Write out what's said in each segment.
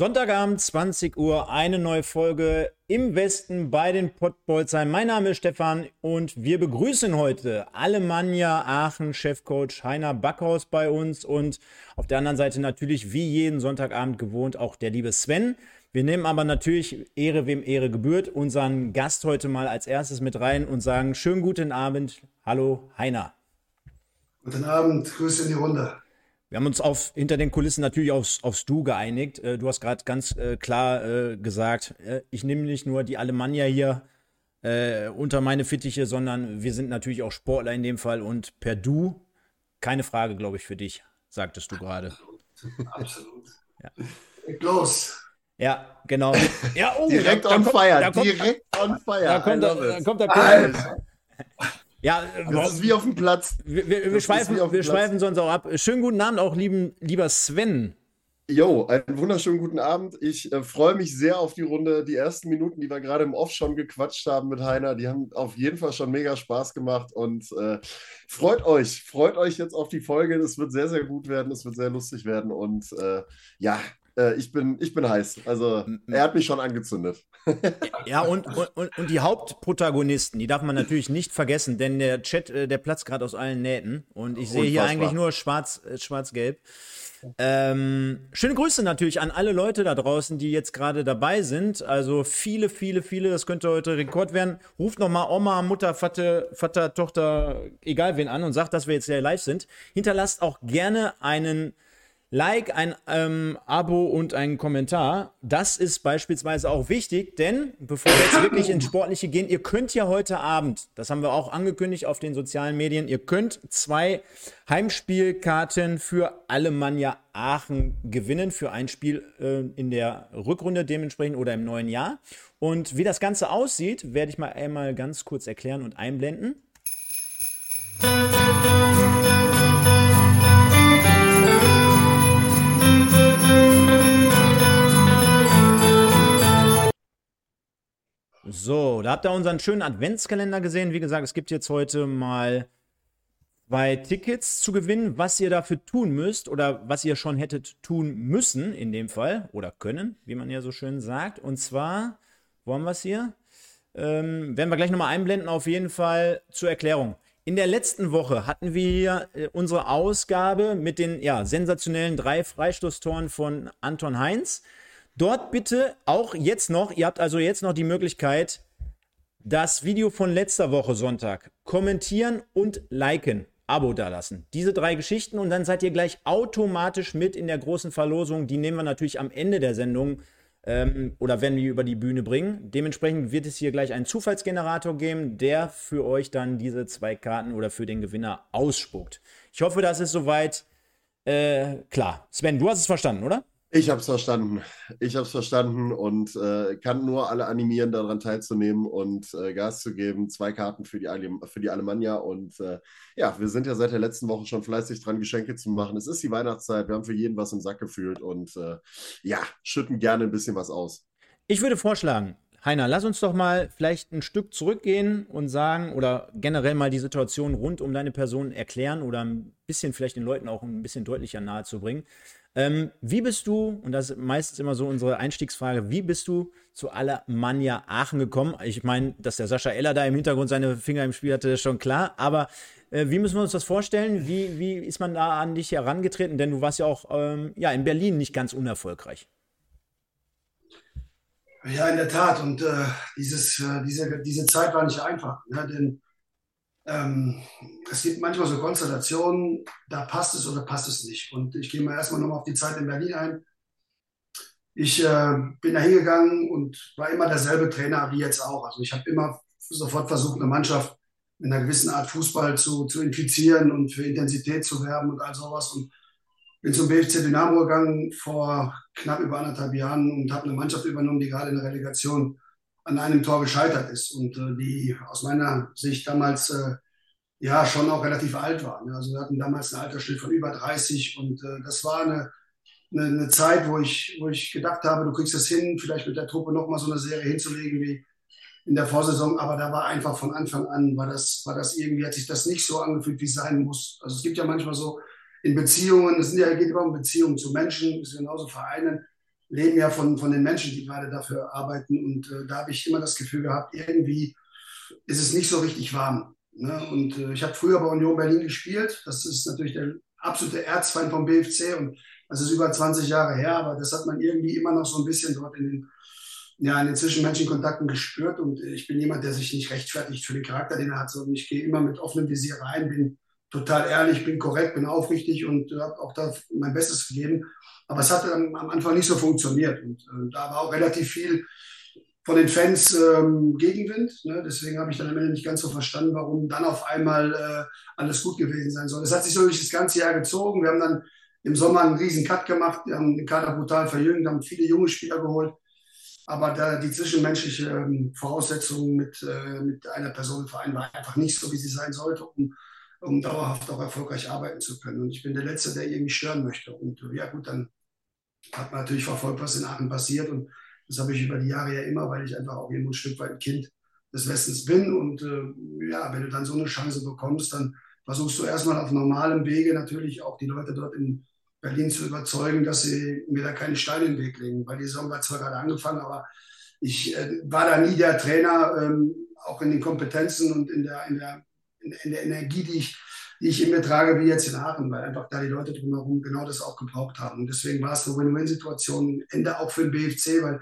Sonntagabend, 20 Uhr, eine neue Folge im Westen bei den Pottbolzern. Mein Name ist Stefan und wir begrüßen heute Alemannia Aachen Chefcoach Heiner Backhaus bei uns und auf der anderen Seite natürlich wie jeden Sonntagabend gewohnt auch der liebe Sven. Wir nehmen aber natürlich Ehre, wem Ehre gebührt, unseren Gast heute mal als erstes mit rein und sagen schönen guten Abend. Hallo Heiner. Guten Abend, Grüße in die Runde. Wir haben uns auf, hinter den Kulissen natürlich aufs, aufs Du geeinigt. Äh, du hast gerade ganz äh, klar äh, gesagt, äh, ich nehme nicht nur die Alemannia hier äh, unter meine Fittiche, sondern wir sind natürlich auch Sportler in dem Fall und per Du, keine Frage, glaube ich, für dich, sagtest du gerade. Absolut. Ja. Los. Ja, genau. Ja, oh, direkt da, da on kommt, fire, direkt on fire. Da kommt, da, da kommt der ja, das ist wie auf dem Platz. Wir, wir, wir schweifen, wir schweifen sonst auch ab. Schönen guten Abend auch, lieben, lieber Sven. Jo, einen wunderschönen guten Abend. Ich äh, freue mich sehr auf die Runde. Die ersten Minuten, die wir gerade im Off schon gequatscht haben mit Heiner, die haben auf jeden Fall schon mega Spaß gemacht. Und äh, freut euch, freut euch jetzt auf die Folge. Es wird sehr, sehr gut werden. Es wird sehr lustig werden. Und äh, ja, äh, ich, bin, ich bin heiß. Also er hat mich schon angezündet. ja, und, und, und die Hauptprotagonisten, die darf man natürlich nicht vergessen, denn der Chat, äh, der platzt gerade aus allen Nähten. Und ich sehe hier eigentlich nur schwarz, äh, schwarz-gelb. Ähm, schöne Grüße natürlich an alle Leute da draußen, die jetzt gerade dabei sind. Also viele, viele, viele, das könnte heute Rekord werden. Ruft nochmal Oma, Mutter, Vater, Vater, Tochter, egal wen an und sagt, dass wir jetzt hier live sind. Hinterlasst auch gerne einen Like, ein ähm, Abo und ein Kommentar. Das ist beispielsweise auch wichtig, denn bevor wir jetzt wirklich ins Sportliche gehen, ihr könnt ja heute Abend, das haben wir auch angekündigt auf den sozialen Medien, ihr könnt zwei Heimspielkarten für Alemannia Aachen gewinnen für ein Spiel äh, in der Rückrunde dementsprechend oder im neuen Jahr. Und wie das Ganze aussieht, werde ich mal einmal ganz kurz erklären und einblenden. So, da habt ihr unseren schönen Adventskalender gesehen. Wie gesagt, es gibt jetzt heute mal zwei Tickets zu gewinnen. Was ihr dafür tun müsst oder was ihr schon hättet tun müssen in dem Fall oder können, wie man ja so schön sagt. Und zwar, wo haben wir es hier? Ähm, werden wir gleich nochmal einblenden, auf jeden Fall zur Erklärung. In der letzten Woche hatten wir äh, unsere Ausgabe mit den ja, sensationellen drei Freistoßtoren von Anton Heinz. Dort bitte auch jetzt noch, ihr habt also jetzt noch die Möglichkeit, das Video von letzter Woche Sonntag kommentieren und liken. Abo dalassen. Diese drei Geschichten und dann seid ihr gleich automatisch mit in der großen Verlosung. Die nehmen wir natürlich am Ende der Sendung ähm, oder werden wir über die Bühne bringen. Dementsprechend wird es hier gleich einen Zufallsgenerator geben, der für euch dann diese zwei Karten oder für den Gewinner ausspuckt. Ich hoffe, das ist soweit äh, klar. Sven, du hast es verstanden, oder? Ich habe es verstanden. Ich habe es verstanden und äh, kann nur alle animieren, daran teilzunehmen und äh, Gas zu geben. Zwei Karten für die, für die Alemannia. Und äh, ja, wir sind ja seit der letzten Woche schon fleißig dran, Geschenke zu machen. Es ist die Weihnachtszeit. Wir haben für jeden was im Sack gefühlt und äh, ja, schütten gerne ein bisschen was aus. Ich würde vorschlagen, Heiner, lass uns doch mal vielleicht ein Stück zurückgehen und sagen oder generell mal die Situation rund um deine Person erklären oder ein bisschen vielleicht den Leuten auch ein bisschen deutlicher nahezubringen. Ähm, wie bist du, und das ist meistens immer so unsere Einstiegsfrage, wie bist du zu Alemannia Aachen gekommen? Ich meine, dass der Sascha Eller da im Hintergrund seine Finger im Spiel hatte, ist schon klar, aber äh, wie müssen wir uns das vorstellen? Wie, wie ist man da an dich herangetreten? Denn du warst ja auch ähm, ja, in Berlin nicht ganz unerfolgreich. Ja, in der Tat. Und äh, dieses, äh, diese, diese Zeit war nicht einfach. Ne? Denn ähm, es gibt manchmal so Konstellationen, da passt es oder passt es nicht. Und ich gehe mal erstmal nochmal auf die Zeit in Berlin ein. Ich äh, bin da hingegangen und war immer derselbe Trainer wie jetzt auch. Also ich habe immer sofort versucht, eine Mannschaft mit einer gewissen Art Fußball zu, zu infizieren und für Intensität zu werben und all sowas. Und bin zum BFC Dynamo gegangen vor knapp über anderthalb Jahren und habe eine Mannschaft übernommen, die gerade in der Relegation an einem Tor gescheitert ist und äh, die aus meiner Sicht damals äh, ja schon auch relativ alt war. Ne? Also wir hatten damals einen Altersschnitt von über 30 und äh, das war eine, eine, eine, Zeit, wo ich, wo ich gedacht habe, du kriegst es hin, vielleicht mit der Truppe nochmal so eine Serie hinzulegen wie in der Vorsaison, aber da war einfach von Anfang an, war das, war das irgendwie, hat sich das nicht so angefühlt, wie es sein muss. Also es gibt ja manchmal so in Beziehungen, es sind ja, geht immer um Beziehungen zu Menschen, es ist genauso Vereinen, leben ja von, von den Menschen, die gerade dafür arbeiten. Und äh, da habe ich immer das Gefühl gehabt, irgendwie ist es nicht so richtig warm. Ne? Und äh, ich habe früher bei Union Berlin gespielt. Das ist natürlich der absolute Erzfeind vom BFC und das ist über 20 Jahre her, aber das hat man irgendwie immer noch so ein bisschen dort in den, ja, in den zwischenmenschlichen Kontakten gespürt. Und ich bin jemand, der sich nicht rechtfertigt für den Charakter, den er hat, sondern ich gehe immer mit offenem Visier rein, bin total ehrlich, bin korrekt, bin aufrichtig und habe auch da mein Bestes gegeben. Aber es hat am, am Anfang nicht so funktioniert. Und äh, da war auch relativ viel von den Fans ähm, Gegenwind. Ne? Deswegen habe ich dann am Ende nicht ganz so verstanden, warum dann auf einmal äh, alles gut gewesen sein soll. Es hat sich so durch das ganze Jahr gezogen. Wir haben dann im Sommer einen riesen Cut gemacht, wir haben den Kader brutal verjüngt, haben viele junge Spieler geholt. Aber da die zwischenmenschliche ähm, Voraussetzung mit, äh, mit einer Person im Verein war einfach nicht so, wie sie sein sollte, um, um dauerhaft auch erfolgreich arbeiten zu können. Und ich bin der Letzte, der irgendwie stören möchte. Und ja gut, dann man natürlich verfolgt, was in Aachen passiert. Und das habe ich über die Jahre ja immer, weil ich einfach auch irgendwo ein Stück weit ein Kind des Westens bin. Und äh, ja, wenn du dann so eine Chance bekommst, dann versuchst du erstmal auf normalem Wege natürlich auch die Leute dort in Berlin zu überzeugen, dass sie mir da keine Steine in den Weg legen. Weil die Saison war zwar gerade angefangen, aber ich äh, war da nie der Trainer, ähm, auch in den Kompetenzen und in der, in der, in der Energie, die ich die ich in mir trage, wie jetzt in Aachen, weil einfach da die Leute drumherum genau das auch gebraucht haben. Und deswegen war es eine Win-Win-Situation, Ende auch für den BFC, weil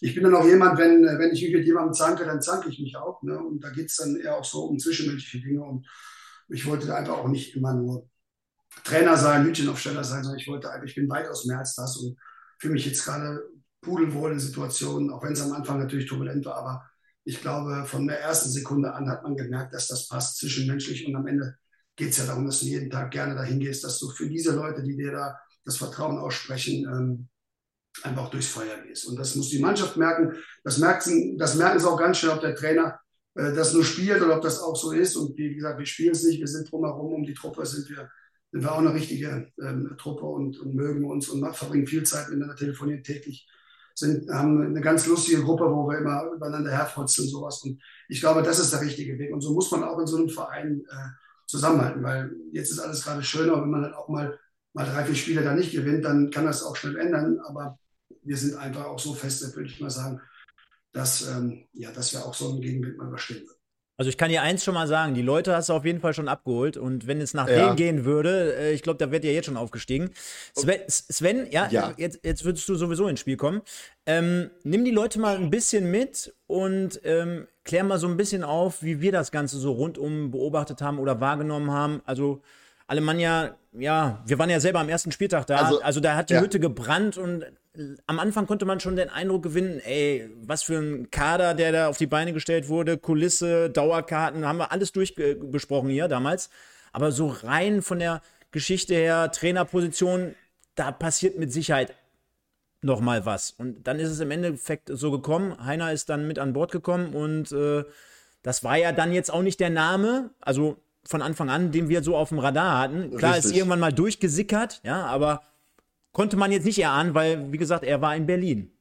ich bin dann auch jemand, wenn, wenn ich mich mit jemandem zanke, dann zanke ich mich auch. Ne? Und da geht es dann eher auch so um zwischenmenschliche Dinge. Und ich wollte da einfach auch nicht immer nur Trainer sein, Hütchenaufsteller sein, sondern ich wollte einfach, ich bin weitaus mehr als das und fühle mich jetzt gerade pudelwohl in Situationen, auch wenn es am Anfang natürlich turbulent war, aber ich glaube, von der ersten Sekunde an hat man gemerkt, dass das passt zwischenmenschlich und am Ende geht es ja darum, dass du jeden Tag gerne dahin gehst, dass du für diese Leute, die dir da das Vertrauen aussprechen, ähm, einfach durchs Feuer gehst. Und das muss die Mannschaft merken. Das, merken, das merken sie auch ganz schnell, ob der Trainer äh, das nur spielt oder ob das auch so ist. Und wie gesagt, wir spielen es nicht. Wir sind drumherum, um die Truppe sind wir, sind wir auch eine richtige ähm, Truppe und, und, mögen uns und verbringen viel Zeit miteinander, telefonieren täglich. Sind, haben eine ganz lustige Gruppe, wo wir immer übereinander herfotzeln und sowas. Und ich glaube, das ist der richtige Weg. Und so muss man auch in so einem Verein äh, zusammenhalten, weil jetzt ist alles gerade schöner, wenn man dann auch mal, mal drei, vier Spiele da nicht gewinnt, dann kann das auch schnell ändern, aber wir sind einfach auch so fest, würde ich mal sagen, dass, ähm, ja, dass wir auch so einen Gegenwind mal überstehen würden. Also ich kann dir eins schon mal sagen, die Leute hast du auf jeden Fall schon abgeholt und wenn es nach ja. denen gehen würde, äh, ich glaube, da wird ja jetzt schon aufgestiegen. Sven, Sven ja, ja, Jetzt, jetzt würdest du sowieso ins Spiel kommen. Ähm, nimm die Leute mal ein bisschen mit und ähm, klär mal so ein bisschen auf, wie wir das Ganze so rundum beobachtet haben oder wahrgenommen haben. Also Alemannia, ja, wir waren ja selber am ersten Spieltag da, also, also da hat die ja. Hütte gebrannt und am Anfang konnte man schon den Eindruck gewinnen, ey, was für ein Kader, der da auf die Beine gestellt wurde, Kulisse, Dauerkarten, haben wir alles durchbesprochen hier damals. Aber so rein von der Geschichte her, Trainerposition, da passiert mit Sicherheit noch mal was. Und dann ist es im Endeffekt so gekommen. Heiner ist dann mit an Bord gekommen und äh, das war ja dann jetzt auch nicht der Name, also von Anfang an, den wir so auf dem Radar hatten. Klar, Richtig. ist irgendwann mal durchgesickert, ja, aber konnte man jetzt nicht erahnen, weil, wie gesagt, er war in Berlin.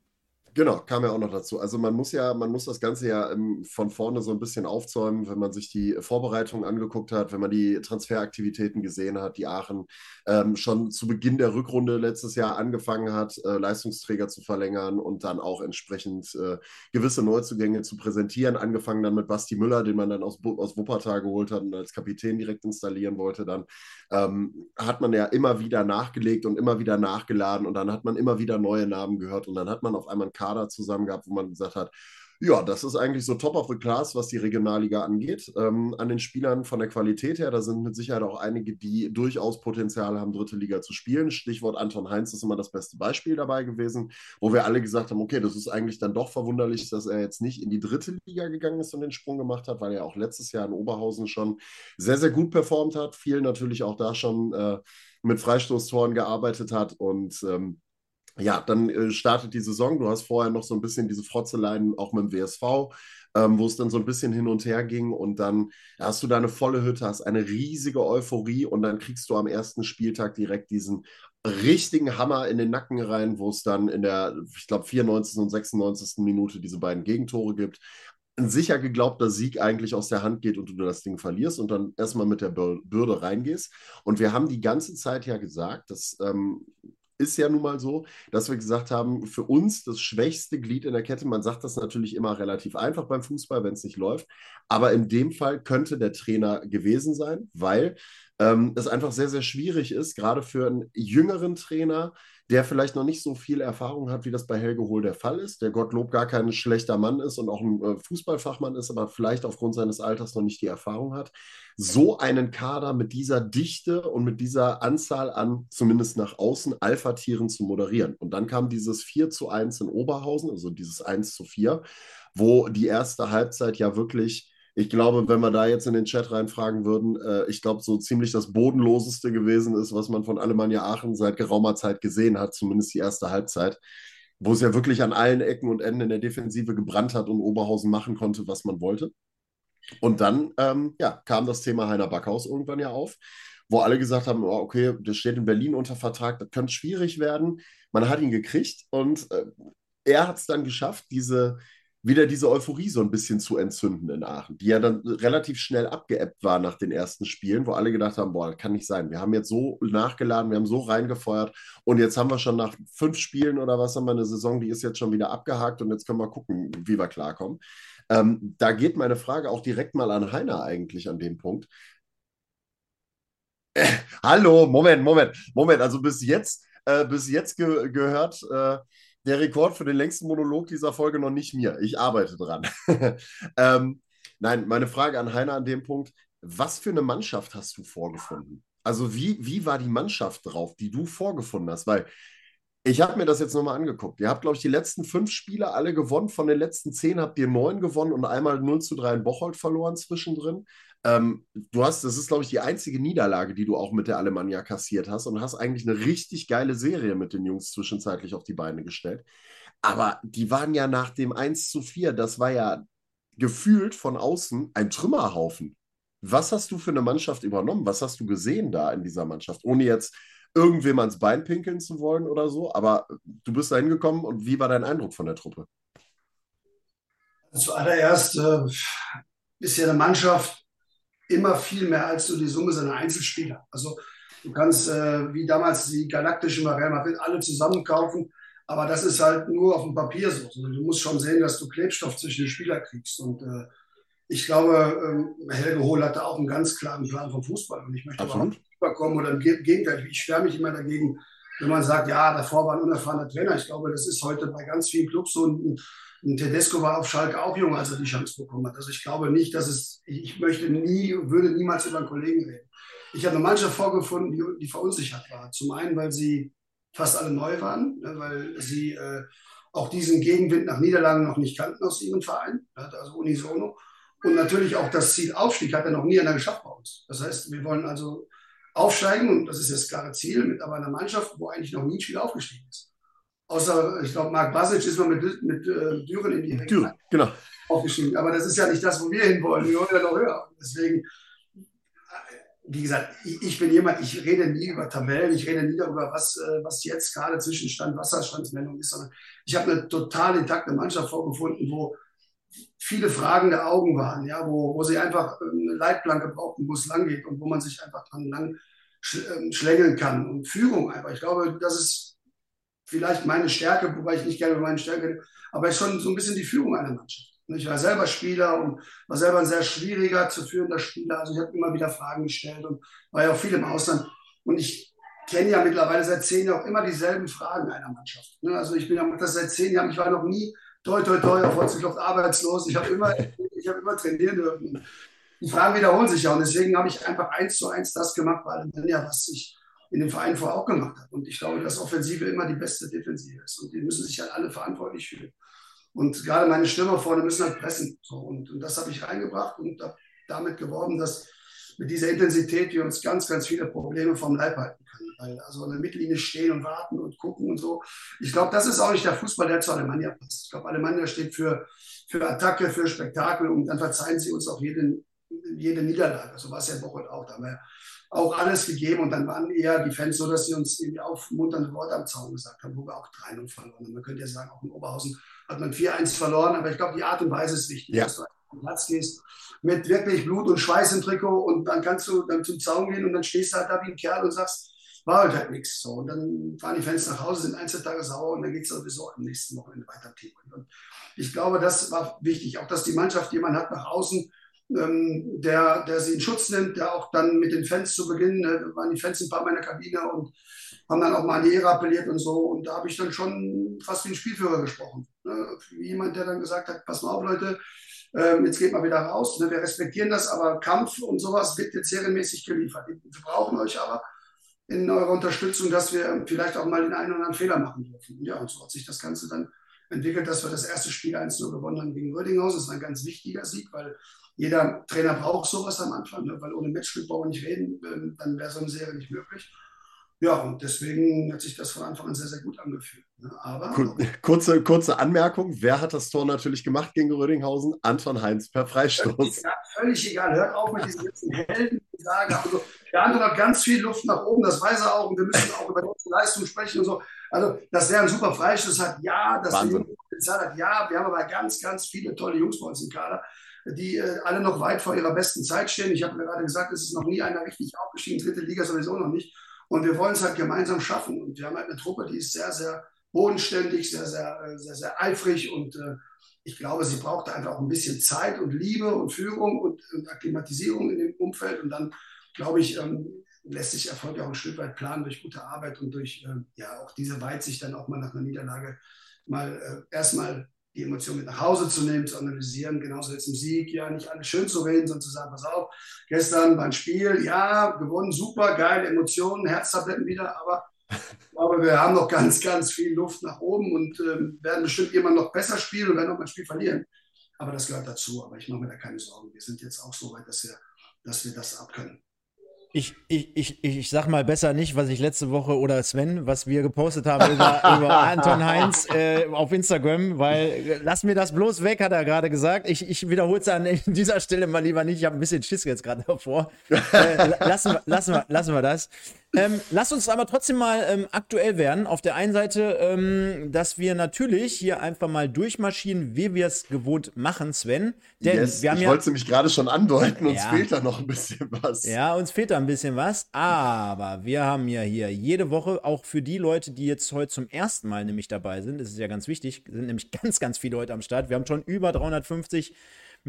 Genau, kam ja auch noch dazu. Also man muss ja, man muss das Ganze ja ähm, von vorne so ein bisschen aufzäumen, wenn man sich die Vorbereitungen angeguckt hat, wenn man die Transferaktivitäten gesehen hat, die Aachen ähm, schon zu Beginn der Rückrunde letztes Jahr angefangen hat, äh, Leistungsträger zu verlängern und dann auch entsprechend äh, gewisse Neuzugänge zu präsentieren. Angefangen dann mit Basti Müller, den man dann aus, aus Wuppertal geholt hat und als Kapitän direkt installieren wollte. Dann ähm, hat man ja immer wieder nachgelegt und immer wieder nachgeladen und dann hat man immer wieder neue Namen gehört und dann hat man auf einmal einen Kader zusammen gehabt, wo man gesagt hat, ja, das ist eigentlich so top of the class, was die Regionalliga angeht. Ähm, an den Spielern von der Qualität her, da sind mit Sicherheit auch einige, die durchaus Potenzial haben, dritte Liga zu spielen. Stichwort Anton Heinz ist immer das beste Beispiel dabei gewesen, wo wir alle gesagt haben, okay, das ist eigentlich dann doch verwunderlich, dass er jetzt nicht in die dritte Liga gegangen ist und den Sprung gemacht hat, weil er auch letztes Jahr in Oberhausen schon sehr, sehr gut performt hat. Viel natürlich auch da schon äh, mit Freistoßtoren gearbeitet hat und ähm, ja, dann äh, startet die Saison. Du hast vorher noch so ein bisschen diese Frotzeleien auch mit dem WSV, ähm, wo es dann so ein bisschen hin und her ging. Und dann hast du da eine volle Hütte, hast eine riesige Euphorie und dann kriegst du am ersten Spieltag direkt diesen richtigen Hammer in den Nacken rein, wo es dann in der, ich glaube, 94. und 96. Minute diese beiden Gegentore gibt. Ein sicher geglaubter Sieg eigentlich aus der Hand geht und du das Ding verlierst und dann erstmal mit der Bürde reingehst. Und wir haben die ganze Zeit ja gesagt, dass ähm, ist ja nun mal so, dass wir gesagt haben, für uns das schwächste Glied in der Kette, man sagt das natürlich immer relativ einfach beim Fußball, wenn es nicht läuft, aber in dem Fall könnte der Trainer gewesen sein, weil ähm, es einfach sehr, sehr schwierig ist, gerade für einen jüngeren Trainer, der vielleicht noch nicht so viel Erfahrung hat, wie das bei Helge Hohl der Fall ist, der Gottlob gar kein schlechter Mann ist und auch ein äh, Fußballfachmann ist, aber vielleicht aufgrund seines Alters noch nicht die Erfahrung hat, so einen Kader mit dieser Dichte und mit dieser Anzahl an, zumindest nach außen, Alpha-Tieren zu moderieren. Und dann kam dieses 4 zu 1 in Oberhausen, also dieses 1 zu 4, wo die erste Halbzeit ja wirklich ich glaube, wenn wir da jetzt in den Chat reinfragen würden, äh, ich glaube, so ziemlich das Bodenloseste gewesen ist, was man von Alemannia Aachen seit geraumer Zeit gesehen hat, zumindest die erste Halbzeit, wo es ja wirklich an allen Ecken und Enden in der Defensive gebrannt hat und Oberhausen machen konnte, was man wollte. Und dann ähm, ja, kam das Thema Heiner Backhaus irgendwann ja auf, wo alle gesagt haben, oh, okay, der steht in Berlin unter Vertrag, das könnte schwierig werden. Man hat ihn gekriegt und äh, er hat es dann geschafft, diese wieder diese Euphorie so ein bisschen zu entzünden in Aachen, die ja dann relativ schnell abgeebbt war nach den ersten Spielen, wo alle gedacht haben, boah, das kann nicht sein. Wir haben jetzt so nachgeladen, wir haben so reingefeuert und jetzt haben wir schon nach fünf Spielen oder was haben wir eine Saison, die ist jetzt schon wieder abgehakt und jetzt können wir gucken, wie wir klarkommen. Ähm, da geht meine Frage auch direkt mal an Heiner eigentlich an dem Punkt. Äh, hallo, Moment, Moment, Moment. Also bis jetzt, äh, bis jetzt ge gehört äh, der Rekord für den längsten Monolog dieser Folge noch nicht mir. Ich arbeite dran. ähm, nein, meine Frage an Heiner an dem Punkt: Was für eine Mannschaft hast du vorgefunden? Also, wie, wie war die Mannschaft drauf, die du vorgefunden hast? Weil ich habe mir das jetzt nochmal angeguckt. Ihr habt, glaube ich, die letzten fünf Spiele alle gewonnen. Von den letzten zehn habt ihr neun gewonnen und einmal 0 zu 3 in Bocholt verloren zwischendrin. Ähm, du hast, das ist, glaube ich, die einzige Niederlage, die du auch mit der Alemannia kassiert hast und hast eigentlich eine richtig geile Serie mit den Jungs zwischenzeitlich auf die Beine gestellt. Aber die waren ja nach dem 1 zu 4, das war ja gefühlt von außen ein Trümmerhaufen. Was hast du für eine Mannschaft übernommen? Was hast du gesehen da in dieser Mannschaft? Ohne jetzt irgendwem ans Bein pinkeln zu wollen oder so, aber du bist da hingekommen und wie war dein Eindruck von der Truppe? Zuallererst äh, ist ja eine Mannschaft immer viel mehr als so die Summe seiner Einzelspieler. Also du kannst äh, wie damals die galaktischen Real Madrid alle zusammenkaufen, aber das ist halt nur auf dem Papier so. Du musst schon sehen, dass du Klebstoff zwischen den Spielern kriegst. Und äh, ich glaube, ähm, Helge Hohl hatte auch einen ganz klaren Plan vom Fußball. Und ich möchte Absolut. nicht überkommen oder im Gegenteil, ich sperre mich immer dagegen, wenn man sagt, ja, davor war ein unerfahrener Trainer. Ich glaube, das ist heute bei ganz vielen Clubs so ein, und Tedesco war auf Schalke auch jung, als er die Chance bekommen hat. Also ich glaube nicht, dass es, ich möchte nie, würde niemals über einen Kollegen reden. Ich habe eine Mannschaft vorgefunden, die, die verunsichert war. Zum einen, weil sie fast alle neu waren, ne, weil sie äh, auch diesen Gegenwind nach Niederlagen noch nicht kannten aus ihrem Verein, ne, also unisono. Und natürlich auch das Ziel Aufstieg hat er noch nie einer geschafft bei uns. Das heißt, wir wollen also aufsteigen und das ist das klare Ziel mit aber einer Mannschaft, wo eigentlich noch nie ein Spiel aufgestiegen ist. Außer, ich glaube, Marc Basic ist mal mit, mit äh, Düren in die Düren, genau. aufgestiegen. Aber das ist ja nicht das, wo wir hinwollen. Wir wollen ja noch höher. Deswegen, wie gesagt, ich, ich, bin jemand, ich rede nie über Tabellen, ich rede nie darüber, was, äh, was jetzt gerade Zwischenstand, Wasserstandsmeldung ist, sondern ich habe eine total intakte Mannschaft vorgefunden, wo viele Fragen der Augen waren, ja, wo, wo sie einfach eine Leitplanke brauchten, wo es lang geht und wo man sich einfach dran lang ähm, schlängeln kann. Und Führung einfach. Ich glaube, das ist vielleicht meine Stärke, wobei ich nicht gerne über meine Stärke, aber schon so ein bisschen die Führung einer Mannschaft. Ich war selber Spieler und war selber ein sehr schwieriger zu führender Spieler. Also ich habe immer wieder Fragen gestellt und war ja auch viel im Ausland. Und ich kenne ja mittlerweile seit zehn Jahren auch immer dieselben Fragen einer Mannschaft. Ne? Also ich bin ja das seit zehn Jahren, ich war noch nie toi toi toi auf Holzkloft arbeitslos. Ich habe immer, ich immer trainieren dürfen. Die Fragen wiederholen sich ja und deswegen habe ich einfach eins zu eins das gemacht, weil dann ja, was ich in dem Verein vorher auch gemacht hat. Und ich glaube, dass Offensive immer die beste Defensive ist. Und die müssen sich halt alle verantwortlich fühlen. Und gerade meine Stürmer vorne müssen halt pressen. So, und, und das habe ich reingebracht und habe damit geworben, dass mit dieser Intensität wir uns ganz, ganz viele Probleme vom Leib halten können. Weil also an der Mittellinie stehen und warten und gucken und so. Ich glaube, das ist auch nicht der Fußball, der zu Alemannia passt. Ich glaube, Alemannia steht für, für Attacke, für Spektakel und dann verzeihen sie uns auch jede, jede Niederlage. So war es ja Bocholt auch. Da haben wir auch alles gegeben. Und dann waren eher die Fans so, dass sie uns irgendwie aufmunternde Worte am Zaun gesagt haben, wo wir auch 3-0 verloren haben. Man könnte ja sagen, auch in Oberhausen hat man 4-1 verloren, aber ich glaube, die Art und Weise ist wichtig, ja. dass du auf den Platz gehst mit wirklich Blut und Schweiß im Trikot und dann kannst du dann zum Zaun gehen und dann stehst du halt da wie ein Kerl und sagst, war halt halt nichts. So. Und dann fahren die Fans nach Hause, sind Einzeltage sauer und dann geht es sowieso am nächsten Wochenende weiter Und ich glaube, das war wichtig, auch dass die Mannschaft jemanden hat nach außen, ähm, der, der sie in Schutz nimmt, der auch dann mit den Fans zu Beginn, äh, waren die Fans ein paar meiner Kabine und haben dann auch mal an die Ehre appelliert und so. Und da habe ich dann schon fast wie ein Spielführer gesprochen. Ne? Jemand, der dann gesagt hat, pass mal auf, Leute, ähm, jetzt geht mal wieder raus. Ne? Wir respektieren das, aber Kampf und sowas wird jetzt serienmäßig geliefert. Wir brauchen euch aber in eurer Unterstützung, dass wir vielleicht auch mal den einen oder anderen Fehler machen dürfen. Ja, und so hat sich das Ganze dann entwickelt, dass wir das erste Spiel 1-0 gewonnen haben gegen Rödinghausen. Das war ein ganz wichtiger Sieg, weil jeder Trainer braucht sowas am Anfang, ne? weil ohne Matchspiel brauchen wir nicht reden, ähm, dann wäre so eine Serie nicht möglich. Ja, und deswegen hat sich das von Anfang an sehr, sehr gut angefühlt. Ne? Aber kurze, kurze Anmerkung: Wer hat das Tor natürlich gemacht gegen Rödinghausen? Anton Heinz per Freistoß. Völlig egal, völlig egal. hört auf mit diesen ganzen Helden. Also, der Anton hat ganz viel Luft nach oben, das weiß er auch. Und wir müssen auch über die Leistung sprechen und so. Also, dass er ein super Freistoß hat, ja. Dass er Potenzial hat, ja. Wir haben aber ganz, ganz viele tolle Jungs bei uns im Kader die äh, alle noch weit vor ihrer besten Zeit stehen. Ich habe gerade gesagt, es ist noch nie einer richtig aufgestiegen, dritte Liga sowieso noch nicht. Und wir wollen es halt gemeinsam schaffen. Und wir haben halt eine Truppe, die ist sehr, sehr bodenständig, sehr, sehr, äh, sehr, sehr eifrig. Und äh, ich glaube, sie braucht einfach auch ein bisschen Zeit und Liebe und Führung und, und Akklimatisierung in dem Umfeld. Und dann, glaube ich, ähm, lässt sich Erfolg auch ein Stück weit planen durch gute Arbeit und durch äh, ja auch diese Weitsicht dann auch mal nach einer Niederlage mal äh, erstmal die Emotionen mit nach Hause zu nehmen, zu analysieren, genauso jetzt im Sieg, ja, nicht alles schön zu reden, sondern zu sagen, pass auf, gestern beim Spiel, ja, gewonnen, super, geil, Emotionen, Herztabletten wieder, aber ich glaube, wir haben noch ganz, ganz viel Luft nach oben und ähm, werden bestimmt jemand noch besser spielen und werden mal ein Spiel verlieren. Aber das gehört dazu, aber ich mache mir da keine Sorgen. Wir sind jetzt auch so weit, dass wir, dass wir das abkönnen. Ich, ich, ich, ich sag mal besser nicht, was ich letzte Woche oder Sven, was wir gepostet haben über, über Anton Heinz äh, auf Instagram, weil äh, lass mir das bloß weg, hat er gerade gesagt. Ich, ich wiederhole es an dieser Stelle mal lieber nicht. Ich habe ein bisschen Schiss jetzt gerade davor. Äh, lassen, wir, lassen, wir, lassen wir das. Ähm, lass uns aber trotzdem mal ähm, aktuell werden. Auf der einen Seite, ähm, dass wir natürlich hier einfach mal durchmarschieren, wie wir es gewohnt machen, Sven. Denn yes, wir haben ich ja, wollte mich gerade schon andeuten, uns ja, fehlt da noch ein bisschen was. Ja, uns fehlt da ein bisschen was, aber wir haben ja hier jede Woche, auch für die Leute, die jetzt heute zum ersten Mal nämlich dabei sind, das ist ja ganz wichtig, sind nämlich ganz, ganz viele heute am Start. Wir haben schon über 350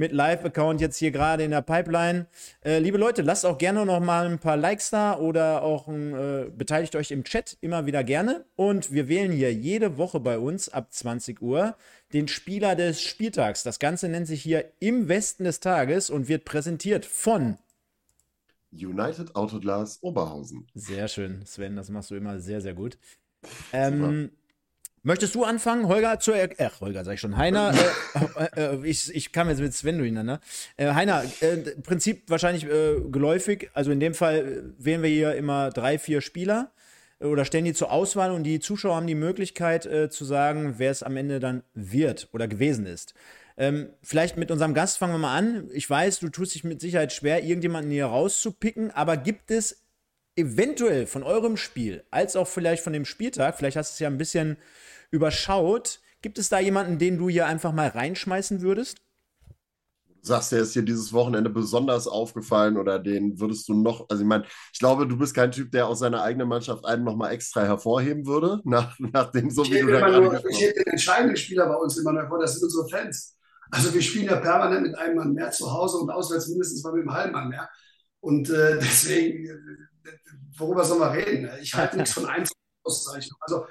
mit Live-Account jetzt hier gerade in der Pipeline. Äh, liebe Leute, lasst auch gerne noch mal ein paar Likes da oder auch äh, beteiligt euch im Chat immer wieder gerne. Und wir wählen hier jede Woche bei uns ab 20 Uhr den Spieler des Spieltags. Das Ganze nennt sich hier im Westen des Tages und wird präsentiert von United Autoglas Oberhausen. Sehr schön, Sven, das machst du immer sehr, sehr gut. Ähm, Möchtest du anfangen, Holger zu er Ach, Holger, sag ich schon. Heiner, äh, äh, äh, ich, ich kam jetzt mit Sven durcheinander. Äh, Heiner, äh, Prinzip wahrscheinlich äh, geläufig. Also in dem Fall wählen wir hier immer drei, vier Spieler oder stellen die zur Auswahl und die Zuschauer haben die Möglichkeit zu sagen, wer es am Ende dann wird oder gewesen ist. Ähm, vielleicht mit unserem Gast fangen wir mal an. Ich weiß, du tust dich mit Sicherheit schwer, irgendjemanden hier rauszupicken, aber gibt es eventuell von eurem Spiel, als auch vielleicht von dem Spieltag, vielleicht hast du es ja ein bisschen überschaut. Gibt es da jemanden, den du hier einfach mal reinschmeißen würdest? Du sagst, der ist dir dieses Wochenende besonders aufgefallen oder den würdest du noch, also ich meine, ich glaube, du bist kein Typ, der aus seiner eigenen Mannschaft einen nochmal extra hervorheben würde, nach, nach dem, so ich wie du da gerade nur, Ich hätte den entscheidenden Spieler bei uns immer noch hervor, das sind unsere Fans. Also wir spielen ja permanent mit einem Mann mehr zu Hause und auswärts mindestens mal mit einem halben Mann mehr. Und äh, deswegen, äh, worüber soll man reden? Ich halte nichts von Einzelauszeichnung. Also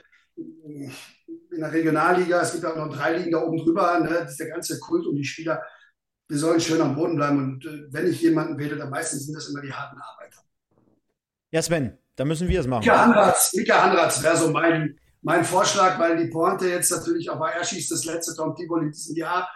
in der Regionalliga, es gibt ja auch noch drei Ligen da oben drüber, ne? das ist der ganze Kult um die Spieler. Wir sollen schön am Boden bleiben und äh, wenn ich jemanden wähle, dann meistens sind das immer die harten Arbeiter. Ja, Sven, da müssen wir es machen. Mika Handratz, Mika Handratz wäre so mein, mein Vorschlag, weil die Pointe jetzt natürlich auch war, er schießt das letzte Tom Tibol in diesem Jahr.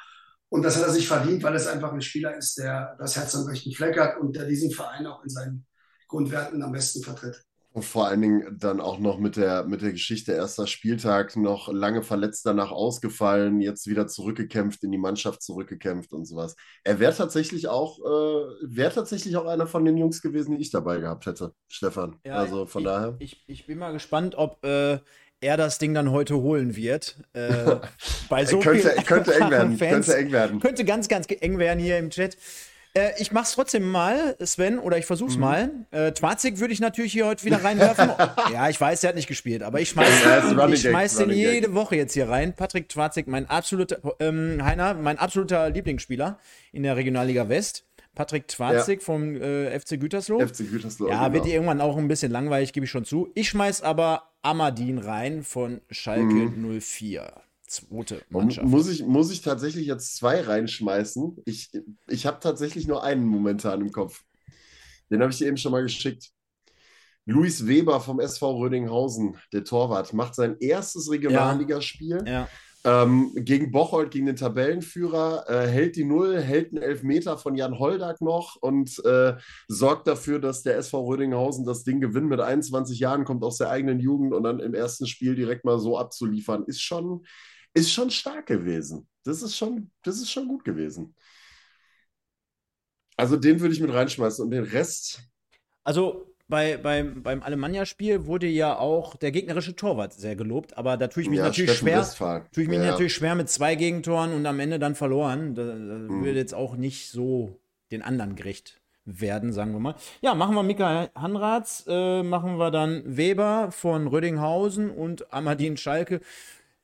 Und das hat er sich verdient, weil es einfach ein Spieler ist, der das Herz am rechten Fleck hat und der diesen Verein auch in seinen Grundwerten am besten vertritt. Und vor allen Dingen dann auch noch mit der, mit der Geschichte erster Spieltag noch lange verletzt danach ausgefallen, jetzt wieder zurückgekämpft, in die Mannschaft zurückgekämpft und sowas. Er wäre tatsächlich auch, äh, wäre tatsächlich auch einer von den Jungs gewesen, die ich dabei gehabt hätte, Stefan. Ja, also von ich, daher. Ich, ich bin mal gespannt, ob äh, er das Ding dann heute holen wird. Äh, bei so könnte, könnte eng werden. Fans. Könnte eng werden. Könnte ganz, ganz eng werden hier im Chat. Äh, ich mach's trotzdem mal, Sven, oder ich versuch's mhm. mal. Äh, Twazig würde ich natürlich hier heute wieder reinwerfen. ja, ich weiß, er hat nicht gespielt, aber ich schmeiß, ja, ich schmeiß den jede. Woche jetzt hier rein. Patrick Twazig, mein absoluter, ähm, Heiner, mein absoluter Lieblingsspieler in der Regionalliga West. Patrick Twazig ja. vom äh, FC Gütersloh. FC Gütersloh. Ja, genau. wird irgendwann auch ein bisschen langweilig, gebe ich schon zu. Ich schmeiß aber Amadin rein von Schalke mhm. 04 zweite Mannschaft. Muss ich, muss ich tatsächlich jetzt zwei reinschmeißen? Ich, ich habe tatsächlich nur einen momentan im Kopf. Den habe ich dir eben schon mal geschickt. Luis Weber vom SV Rödinghausen, der Torwart, macht sein erstes Regionalligaspiel. Ja. Ähm, gegen Bocholt, gegen den Tabellenführer, äh, hält die Null, hält einen Elfmeter von Jan Holdak noch und äh, sorgt dafür, dass der SV Rödinghausen das Ding gewinnt mit 21 Jahren, kommt aus der eigenen Jugend und dann im ersten Spiel direkt mal so abzuliefern, ist schon, ist schon stark gewesen. Das ist schon, das ist schon gut gewesen. Also den würde ich mit reinschmeißen und den Rest. Also bei, bei, beim Alemannia-Spiel wurde ja auch der gegnerische Torwart sehr gelobt, aber da tue ich mich ja, natürlich schwer. Tue ich mich ja. natürlich schwer mit zwei Gegentoren und am Ende dann verloren. Da, da mhm. würde jetzt auch nicht so den anderen gerecht werden, sagen wir mal. Ja, machen wir Mika Hanratz, äh, machen wir dann Weber von Rödinghausen und Amadin Schalke.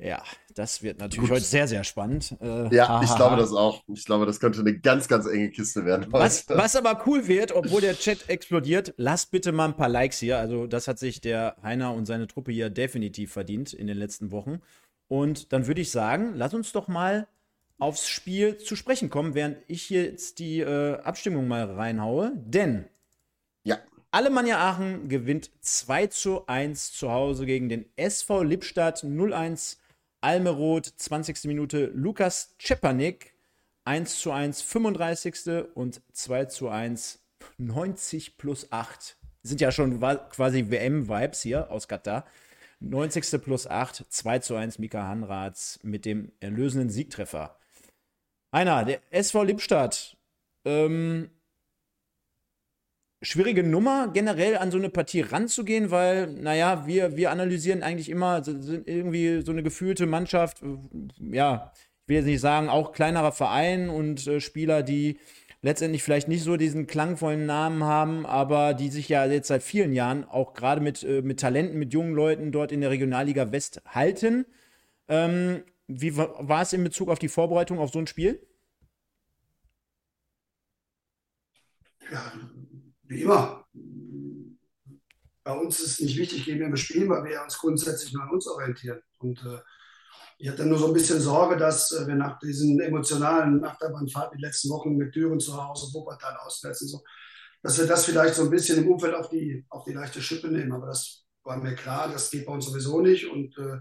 Ja, das wird natürlich Gut. heute sehr, sehr spannend. Äh, ja, ich glaube das auch. Ich glaube, das könnte eine ganz, ganz enge Kiste werden. Was, was, aber cool wird, obwohl der Chat explodiert, lasst bitte mal ein paar Likes hier. Also, das hat sich der Heiner und seine Truppe hier definitiv verdient in den letzten Wochen. Und dann würde ich sagen, lass uns doch mal aufs Spiel zu sprechen kommen, während ich hier jetzt die äh, Abstimmung mal reinhaue. Denn ja. Alemannia Aachen gewinnt 2 zu 1 zu Hause gegen den SV Lippstadt 0-1 Almeroth, 20. Minute, Lukas Czepanik, 1 zu 1, 35. und 2 zu 1, 90 plus 8. Sind ja schon quasi WM-Vibes hier aus Katar. 90. plus 8, 2 zu 1, Mika Hanrads mit dem erlösenden Siegtreffer. Einer, der SV Lippstadt. Ähm, schwierige Nummer, generell an so eine Partie ranzugehen, weil, naja, wir, wir analysieren eigentlich immer so, irgendwie so eine gefühlte Mannschaft, ja, ich will jetzt nicht sagen, auch kleinerer Verein und äh, Spieler, die letztendlich vielleicht nicht so diesen klangvollen Namen haben, aber die sich ja jetzt seit vielen Jahren auch gerade mit, äh, mit Talenten, mit jungen Leuten dort in der Regionalliga West halten. Ähm, wie war es in Bezug auf die Vorbereitung auf so ein Spiel? Ja, wie immer. Bei uns ist nicht wichtig, gegen wen wir spielen, weil wir uns grundsätzlich nur an uns orientieren. Und äh, ich hatte nur so ein bisschen Sorge, dass äh, wir nach diesen emotionalen Achterbahnfahrten die letzten Wochen mit Düren zu Hause, Wuppertal auswärts und so, dass wir das vielleicht so ein bisschen im Umfeld auf die, auf die leichte Schippe nehmen. Aber das war mir klar, das geht bei uns sowieso nicht. Und äh,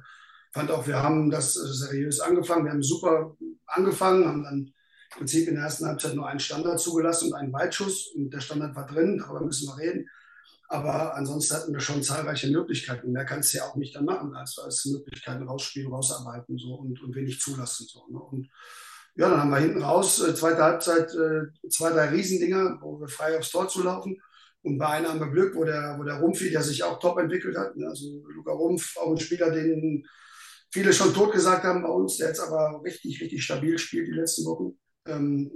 fand auch, wir haben das äh, seriös angefangen. Wir haben super angefangen, haben dann im Prinzip in der ersten Halbzeit nur einen Standard zugelassen und einen Weitschuss. Und der Standard war drin, darüber müssen wir reden. Aber ansonsten hatten wir schon zahlreiche Möglichkeiten. Mehr kannst du ja auch nicht dann machen, als, als Möglichkeiten rausspielen, rausarbeiten so, und, und wenig zulassen. So, ne? Und ja, dann haben wir hinten raus, äh, zweite Halbzeit, äh, zwei, drei Riesendinger, wo wir frei aufs Tor zu laufen. Und bei einer haben wir Glück, wo der, wo der Rumpfi, der sich auch top entwickelt hat. Ne? Also Luca Rumpf, auch ein Spieler, den viele schon tot gesagt haben bei uns, der jetzt aber richtig, richtig stabil spielt die letzten Wochen ähm,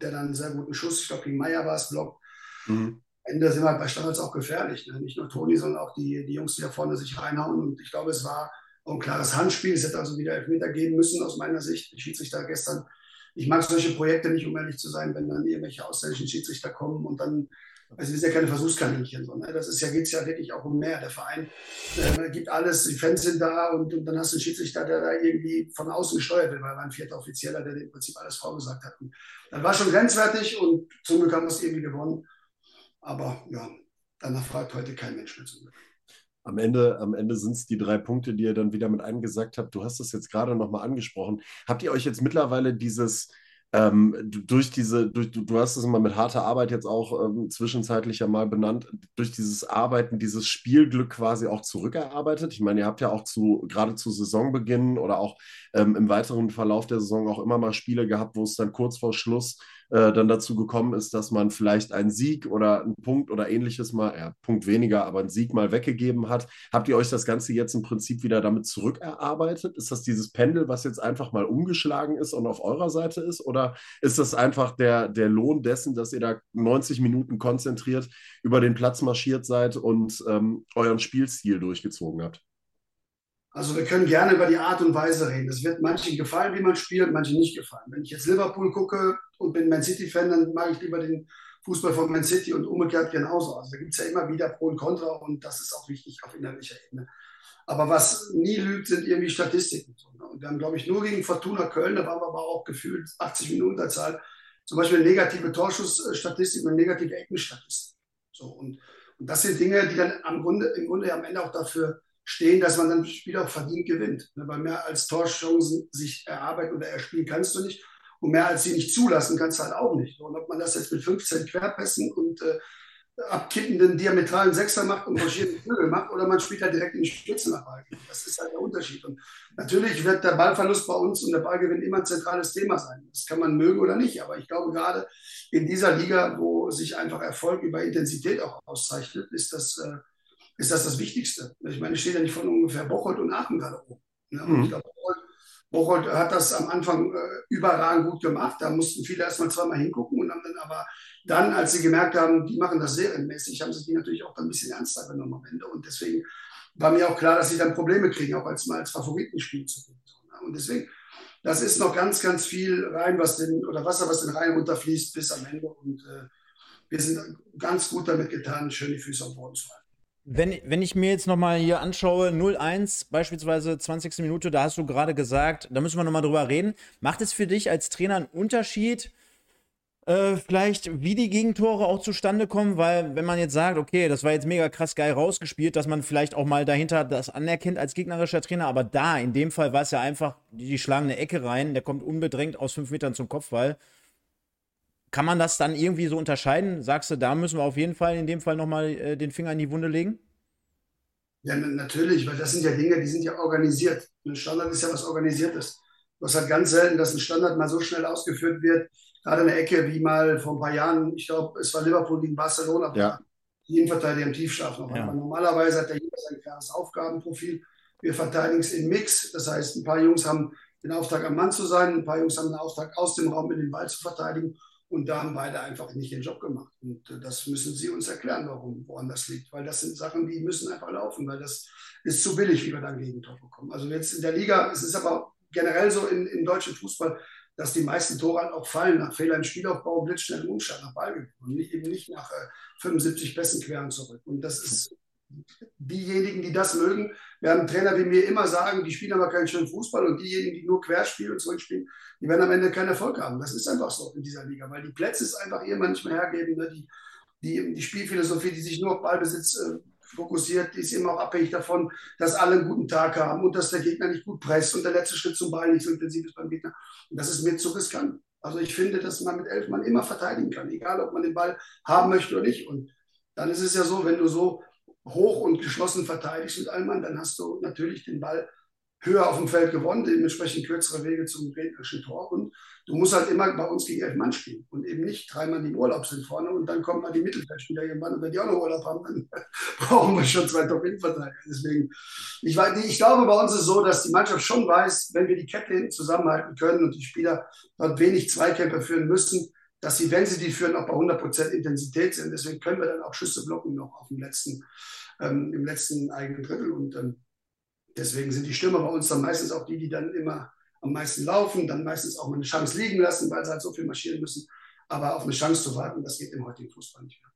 der dann einen sehr guten Schuss, ich glaube gegen Meier war es, blockt. Mhm. Ende sind wir halt bei Standards auch gefährlich. Ne? Nicht nur Toni, sondern auch die, die Jungs, die da vorne sich reinhauen. Und ich glaube, es war auch ein klares Handspiel. Es hätte also wieder Elfmeter geben müssen, aus meiner Sicht. Die Schiedsrichter gestern, ich mag solche Projekte nicht, um ehrlich zu sein, wenn dann irgendwelche ausländischen Schiedsrichter kommen und dann also wir sind ja keine Versuchskaninchen. So, ne? Das ist ja, geht es ja wirklich auch um mehr. Der Verein äh, gibt alles, die Fans sind da und, und, dann hast du einen Schiedsrichter, der da irgendwie von außen gesteuert wird, weil er war ein vierter Offizieller, der im Prinzip alles vorgesagt hat. Und das war schon grenzwertig und zum Glück haben wir es irgendwie gewonnen. Aber ja, danach fragt heute kein Mensch mehr zum Glück. Am Ende, am Ende sind es die drei Punkte, die ihr dann wieder mit eingesagt habt. Du hast das jetzt gerade nochmal angesprochen. Habt ihr euch jetzt mittlerweile dieses, ähm, durch diese, durch, du, du, hast es immer mit harter Arbeit jetzt auch ähm, zwischenzeitlich ja mal benannt, durch dieses Arbeiten, dieses Spielglück quasi auch zurückerarbeitet. Ich meine, ihr habt ja auch zu, gerade zu Saisonbeginn oder auch ähm, im weiteren Verlauf der Saison auch immer mal Spiele gehabt, wo es dann kurz vor Schluss äh, dann dazu gekommen ist, dass man vielleicht einen Sieg oder einen Punkt oder ähnliches mal, ja, Punkt weniger, aber einen Sieg mal weggegeben hat. Habt ihr euch das Ganze jetzt im Prinzip wieder damit zurückerarbeitet? Ist das dieses Pendel, was jetzt einfach mal umgeschlagen ist und auf eurer Seite ist? Oder ist das einfach der, der Lohn dessen, dass ihr da 90 Minuten konzentriert über den Platz marschiert seid und ähm, euren Spielstil durchgezogen habt? Also wir können gerne über die Art und Weise reden. Es wird manchen gefallen, wie man spielt, manchen nicht gefallen. Wenn ich jetzt Liverpool gucke und bin Man City-Fan, dann mag ich lieber den Fußball von Man City und umgekehrt genauso. Also da gibt es ja immer wieder Pro und Contra und das ist auch wichtig auf innerlicher Ebene. Aber was nie lügt, sind irgendwie Statistiken. Ne? Und wir haben, glaube ich, nur gegen Fortuna Köln, da waren wir aber auch gefühlt 80 Minuten der Zahl, zum Beispiel negative Torschussstatistik und negative Eckenstatistik. So, und, und das sind Dinge, die dann am Grunde, im Grunde am Ende auch dafür stehen, dass man dann das Spiel auch verdient gewinnt. Ne, weil mehr als Torchancen sich erarbeiten oder erspielen kannst du nicht. Und mehr als sie nicht zulassen kannst du halt auch nicht. Und ob man das jetzt mit 15 Querpässen und äh, abkippenden diametralen Sechser macht und marschierenden Flügel macht oder man spielt halt direkt in die Spitzen nach Ball. Das ist halt der Unterschied. Und natürlich wird der Ballverlust bei uns und der Ballgewinn immer ein zentrales Thema sein. Das kann man mögen oder nicht. Aber ich glaube, gerade in dieser Liga, wo sich einfach Erfolg über Intensität auch auszeichnet, ist das, äh, ist das das Wichtigste. Ich meine, ich stehe ja nicht von ungefähr Bocholt und Aachen gerade oben. Ne? mhm. Ich glaube, Bocholt, Bocholt, hat das am Anfang äh, überragend gut gemacht. Da mussten viele erstmal zweimal hingucken und haben dann aber dann, als sie gemerkt haben, die machen das serienmäßig, haben sie die natürlich auch dann ein bisschen ernster genommen am Ende. Und deswegen war mir auch klar, dass sie dann Probleme kriegen, auch als mal als Favoritenspiel zu gehen. Ne? Und deswegen, das ist noch ganz, ganz viel rein, was den, oder Wasser, was den Rhein runterfließt bis am Ende. Und äh, wir sind ganz gut damit getan, schön die Füße auf Boden zu halten. Wenn, wenn ich mir jetzt nochmal hier anschaue, 0-1, beispielsweise 20. Minute, da hast du gerade gesagt, da müssen wir nochmal drüber reden. Macht es für dich als Trainer einen Unterschied, äh, vielleicht wie die Gegentore auch zustande kommen? Weil, wenn man jetzt sagt, okay, das war jetzt mega krass geil rausgespielt, dass man vielleicht auch mal dahinter das anerkennt als gegnerischer Trainer, aber da, in dem Fall war es ja einfach, die, die schlagen eine Ecke rein, der kommt unbedrängt aus fünf Metern zum Kopfball. Kann man das dann irgendwie so unterscheiden? Sagst du, da müssen wir auf jeden Fall in dem Fall nochmal äh, den Finger in die Wunde legen? Ja, natürlich, weil das sind ja Dinge, die sind ja organisiert. Ein Standard ist ja was Organisiertes. Du hast halt ganz selten, dass ein Standard mal so schnell ausgeführt wird, gerade eine Ecke wie mal vor ein paar Jahren, ich glaube, es war Liverpool gegen Barcelona, ja. die Innenverteidiger im Tiefschlaf noch. Ja. Normalerweise hat der jeder sein klares Aufgabenprofil. Wir verteidigen es im Mix. Das heißt, ein paar Jungs haben den Auftrag, am Mann zu sein, ein paar Jungs haben den Auftrag, aus dem Raum mit dem Ball zu verteidigen. Und da haben beide einfach nicht den Job gemacht. Und äh, das müssen sie uns erklären, warum, woran das liegt. Weil das sind Sachen, die müssen einfach laufen, weil das ist zu billig, wie wir dann Gegentor bekommen. Also jetzt in der Liga, es ist aber generell so in, im deutschen Fußball, dass die meisten Tore halt auch fallen nach Fehlern im Spielaufbau, blitzschnell im Umstand nach Ballgewinn und nicht, eben nicht nach äh, 75 Pässen queren zurück. Und das ist diejenigen, die das mögen, werden Trainer wie mir immer sagen, die spielen aber keinen schönen Fußball und diejenigen, die nur quer spielen und zurückspielen, die werden am Ende keinen Erfolg haben. Das ist einfach so in dieser Liga, weil die Plätze es einfach irgendwann mehr hergeben. Ne? Die, die, die Spielphilosophie, die sich nur auf Ballbesitz äh, fokussiert, ist immer auch abhängig davon, dass alle einen guten Tag haben und dass der Gegner nicht gut presst und der letzte Schritt zum Ball nicht so intensiv ist beim Gegner. Und das ist mir zu riskant. Also ich finde, dass man mit elf Mann immer verteidigen kann, egal ob man den Ball haben möchte oder nicht. Und dann ist es ja so, wenn du so hoch und geschlossen verteidigst mit Allmann, dann hast du natürlich den Ball höher auf dem Feld gewonnen, dementsprechend kürzere Wege zum gegnerischen Tor. Und du musst halt immer bei uns gegen elf Mann spielen und eben nicht dreimal die im Urlaub sind vorne und dann kommen mal die Mittelfeldspieler irgendwann und wenn die auch noch Urlaub haben, dann brauchen wir schon zwei Top-In-Verteidiger. Deswegen, ich, ich glaube, bei uns ist es so, dass die Mannschaft schon weiß, wenn wir die Kette zusammenhalten können und die Spieler dort wenig Zweikämpfe führen müssen, dass sie, wenn sie die führen, auch bei 100% Intensität sind. Deswegen können wir dann auch Schüsse blocken noch auf dem letzten, ähm, im letzten eigenen Drittel. Und ähm, deswegen sind die Stürmer bei uns dann meistens auch die, die dann immer am meisten laufen, dann meistens auch mal eine Chance liegen lassen, weil sie halt so viel marschieren müssen. Aber auf eine Chance zu warten, das geht im heutigen Fußball nicht mehr.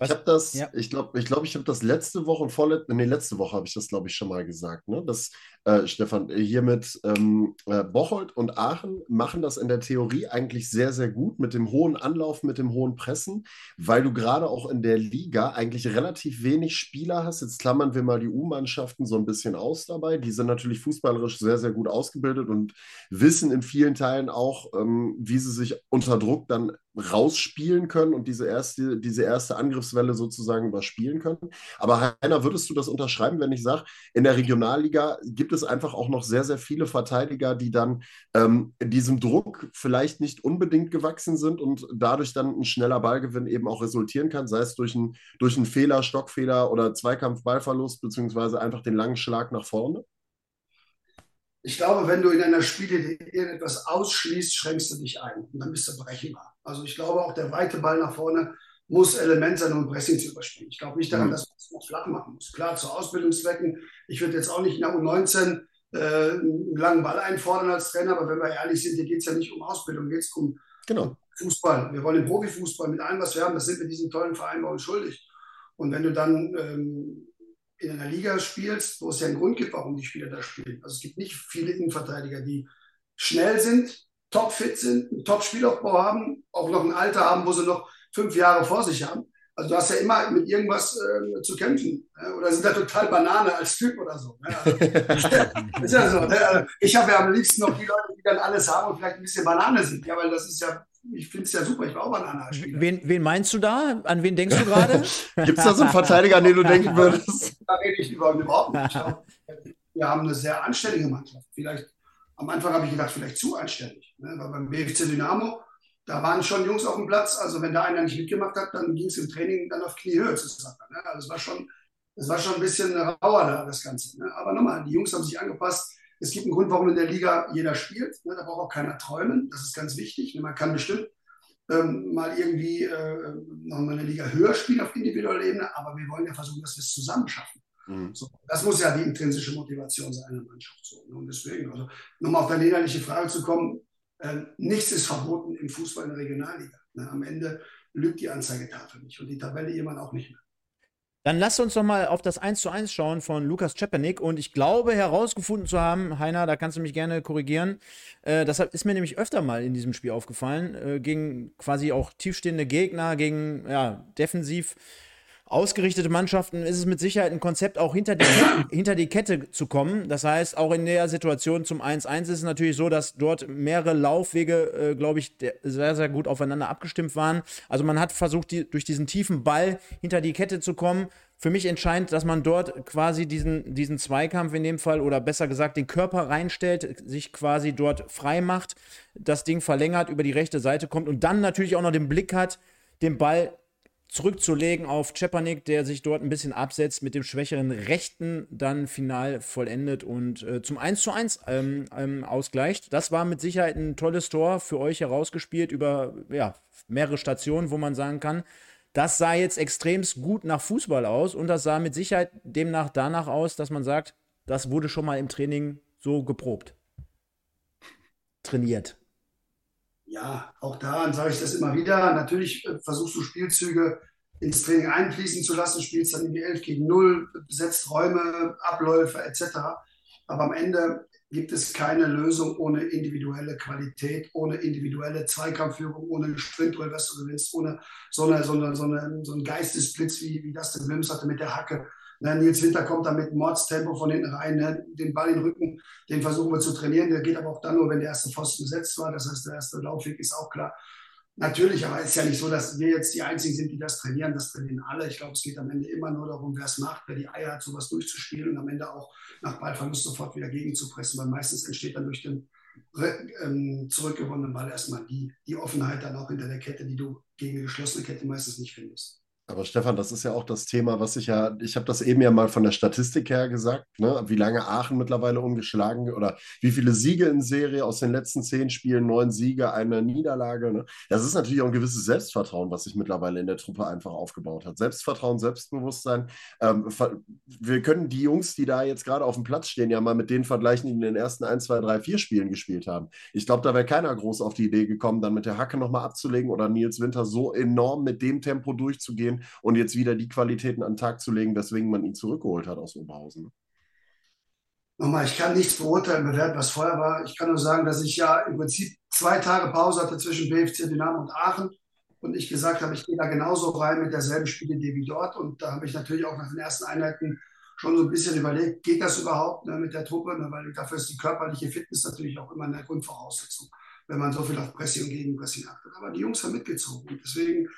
Ich habe das, ja. ich glaube, ich, glaub, ich habe das letzte Woche und vorletzte, nee, letzte Woche habe ich das, glaube ich, schon mal gesagt, ne? Dass, äh, Stefan, hier mit ähm, äh, Bocholt und Aachen machen das in der Theorie eigentlich sehr, sehr gut mit dem hohen Anlauf, mit dem hohen Pressen, weil du gerade auch in der Liga eigentlich relativ wenig Spieler hast. Jetzt klammern wir mal die U-Mannschaften so ein bisschen aus dabei. Die sind natürlich fußballerisch sehr, sehr gut ausgebildet und wissen in vielen Teilen auch, ähm, wie sie sich unter Druck dann rausspielen können und diese erste, diese erste Angriffswelle sozusagen überspielen können. Aber Heiner, würdest du das unterschreiben, wenn ich sage, in der Regionalliga gibt es einfach auch noch sehr, sehr viele Verteidiger, die dann ähm, diesem Druck vielleicht nicht unbedingt gewachsen sind und dadurch dann ein schneller Ballgewinn eben auch resultieren kann, sei es durch einen, durch einen Fehler, Stockfehler oder Zweikampf-Ballverlust, beziehungsweise einfach den langen Schlag nach vorne? Ich glaube, wenn du in einer Spiele irgendetwas ausschließt, schränkst du dich ein und dann bist du berechenbar. Also ich glaube auch, der weite Ball nach vorne muss Element sein, um Pressing zu überspielen. Ich glaube nicht daran, mhm. dass man es noch flach machen muss. Klar, zu Ausbildungszwecken. Ich würde jetzt auch nicht in der U19 äh, einen langen Ball einfordern als Trainer, aber wenn wir ehrlich sind, hier geht es ja nicht um Ausbildung, geht es um genau. Fußball. Wir wollen den Profifußball mit allem, was wir haben, das sind wir diesen tollen Verein bei uns schuldig. Und wenn du dann ähm, in einer Liga spielst, wo es ja einen Grund gibt, warum die Spieler da spielen. Also es gibt nicht viele Innenverteidiger, die schnell sind, topfit sind, einen Top-Spielaufbau haben, auch noch ein Alter haben, wo sie noch fünf Jahre vor sich haben. Also du hast ja immer mit irgendwas äh, zu kämpfen. Ne? Oder sind da total Banane als Typ oder so. Ne? Also, ist ja so. Ne? Also, ich habe ja am liebsten noch die Leute, die dann alles haben und vielleicht ein bisschen Banane sind. Ja, weil das ist ja ich finde es ja super, ich war auch Banana-Spieler. Wen, wen meinst du da? An wen denkst du gerade? Gibt es da so einen Verteidiger, an den du denken würdest? Da rede ich überhaupt nicht. Wir haben eine sehr anständige Mannschaft. Vielleicht, am Anfang habe ich gedacht, vielleicht zu anständig. Ne? Weil beim BFC Dynamo, da waren schon Jungs auf dem Platz. Also wenn da einer nicht mitgemacht hat, dann ging es im Training dann auf Kniehöhe zu sagen. Ne? Also es war schon, es war schon ein bisschen rauer da, das Ganze. Ne? Aber nochmal, die Jungs haben sich angepasst es gibt einen Grund, warum in der Liga jeder spielt. Ne? Da braucht auch keiner träumen. Das ist ganz wichtig. Ne? Man kann bestimmt ähm, mal irgendwie äh, noch mal eine Liga höher spielen auf individueller Ebene, aber wir wollen ja versuchen, dass wir es zusammen schaffen. Mhm. So, das muss ja die intrinsische Motivation sein einer Mannschaft. So, ne? Und deswegen, also nochmal auf deine innerliche Frage zu kommen, äh, nichts ist verboten im Fußball in der Regionalliga. Ne? Am Ende lügt die Anzeigetafel nicht und die Tabelle jemand auch nicht mehr. Dann lasst uns doch mal auf das 1 zu 1 schauen von Lukas Czepanik. Und ich glaube herausgefunden zu haben, Heiner, da kannst du mich gerne korrigieren. Äh, das ist mir nämlich öfter mal in diesem Spiel aufgefallen. Äh, gegen quasi auch tiefstehende Gegner, gegen ja, defensiv ausgerichtete Mannschaften ist es mit Sicherheit ein Konzept, auch hinter die, hinter die Kette zu kommen. Das heißt, auch in der Situation zum 1-1 ist es natürlich so, dass dort mehrere Laufwege, äh, glaube ich, sehr, sehr gut aufeinander abgestimmt waren. Also man hat versucht, die, durch diesen tiefen Ball hinter die Kette zu kommen. Für mich entscheidend, dass man dort quasi diesen, diesen Zweikampf in dem Fall oder besser gesagt den Körper reinstellt, sich quasi dort frei macht, das Ding verlängert, über die rechte Seite kommt und dann natürlich auch noch den Blick hat, den Ball zurückzulegen auf Czepanik, der sich dort ein bisschen absetzt, mit dem schwächeren Rechten dann final vollendet und äh, zum 1 zu 1 ähm, ähm, ausgleicht. Das war mit Sicherheit ein tolles Tor für euch herausgespielt über ja, mehrere Stationen, wo man sagen kann, das sah jetzt extremst gut nach Fußball aus und das sah mit Sicherheit demnach danach aus, dass man sagt, das wurde schon mal im Training so geprobt. Trainiert ja, auch da sage ich das immer wieder. Natürlich äh, versuchst du Spielzüge ins Training einfließen zu lassen, spielst dann in die 11 gegen 0, besetzt Räume, Abläufe etc. Aber am Ende gibt es keine Lösung ohne individuelle Qualität, ohne individuelle Zweikampfführung, ohne Sprintduell, was du gewinnst, ohne so, eine, so, eine, so, eine, so einen Geistesblitz, wie, wie das der Wilms hatte mit der Hacke. Ne, Nils Winter kommt da mit Mordstempo von hinten rein, ne, den Ball in den Rücken, den versuchen wir zu trainieren. Der geht aber auch dann nur, wenn der erste Pfosten besetzt war. Das heißt, der erste Laufweg ist auch klar. Natürlich, aber es ist ja nicht so, dass wir jetzt die Einzigen sind, die das trainieren. Das trainieren alle. Ich glaube, es geht am Ende immer nur darum, wer es macht, wer die Eier hat, sowas durchzuspielen und am Ende auch nach Ballverlust sofort wieder gegenzupressen, weil meistens entsteht dann durch den ähm, zurückgewonnenen Ball erstmal die, die Offenheit dann auch hinter der Kette, die du gegen eine geschlossene Kette meistens nicht findest. Aber Stefan, das ist ja auch das Thema, was ich ja, ich habe das eben ja mal von der Statistik her gesagt, ne? wie lange Aachen mittlerweile ungeschlagen oder wie viele Siege in Serie aus den letzten zehn Spielen, neun Siege, eine Niederlage. Ne? Das ist natürlich auch ein gewisses Selbstvertrauen, was sich mittlerweile in der Truppe einfach aufgebaut hat. Selbstvertrauen, Selbstbewusstsein. Ähm, wir können die Jungs, die da jetzt gerade auf dem Platz stehen, ja mal mit denen vergleichen, die in den ersten ein, zwei, drei, vier Spielen gespielt haben. Ich glaube, da wäre keiner groß auf die Idee gekommen, dann mit der Hacke nochmal abzulegen oder Nils Winter so enorm mit dem Tempo durchzugehen gehen und jetzt wieder die Qualitäten an den Tag zu legen, weswegen man ihn zurückgeholt hat aus Oberhausen. Nochmal, ich kann nichts beurteilen, bewerten, was vorher war. Ich kann nur sagen, dass ich ja im Prinzip zwei Tage Pause hatte zwischen BFC Dynamo und Aachen und ich gesagt habe, ich gehe da genauso rein mit derselben Spielidee wie dort. Und da habe ich natürlich auch nach den ersten Einheiten schon so ein bisschen überlegt, geht das überhaupt ne, mit der Truppe? Ne, weil dafür ist die körperliche Fitness natürlich auch immer eine Grundvoraussetzung. wenn man so viel auf Pressing und Gegenpressing achtet. Aber die Jungs haben mitgezogen. Und deswegen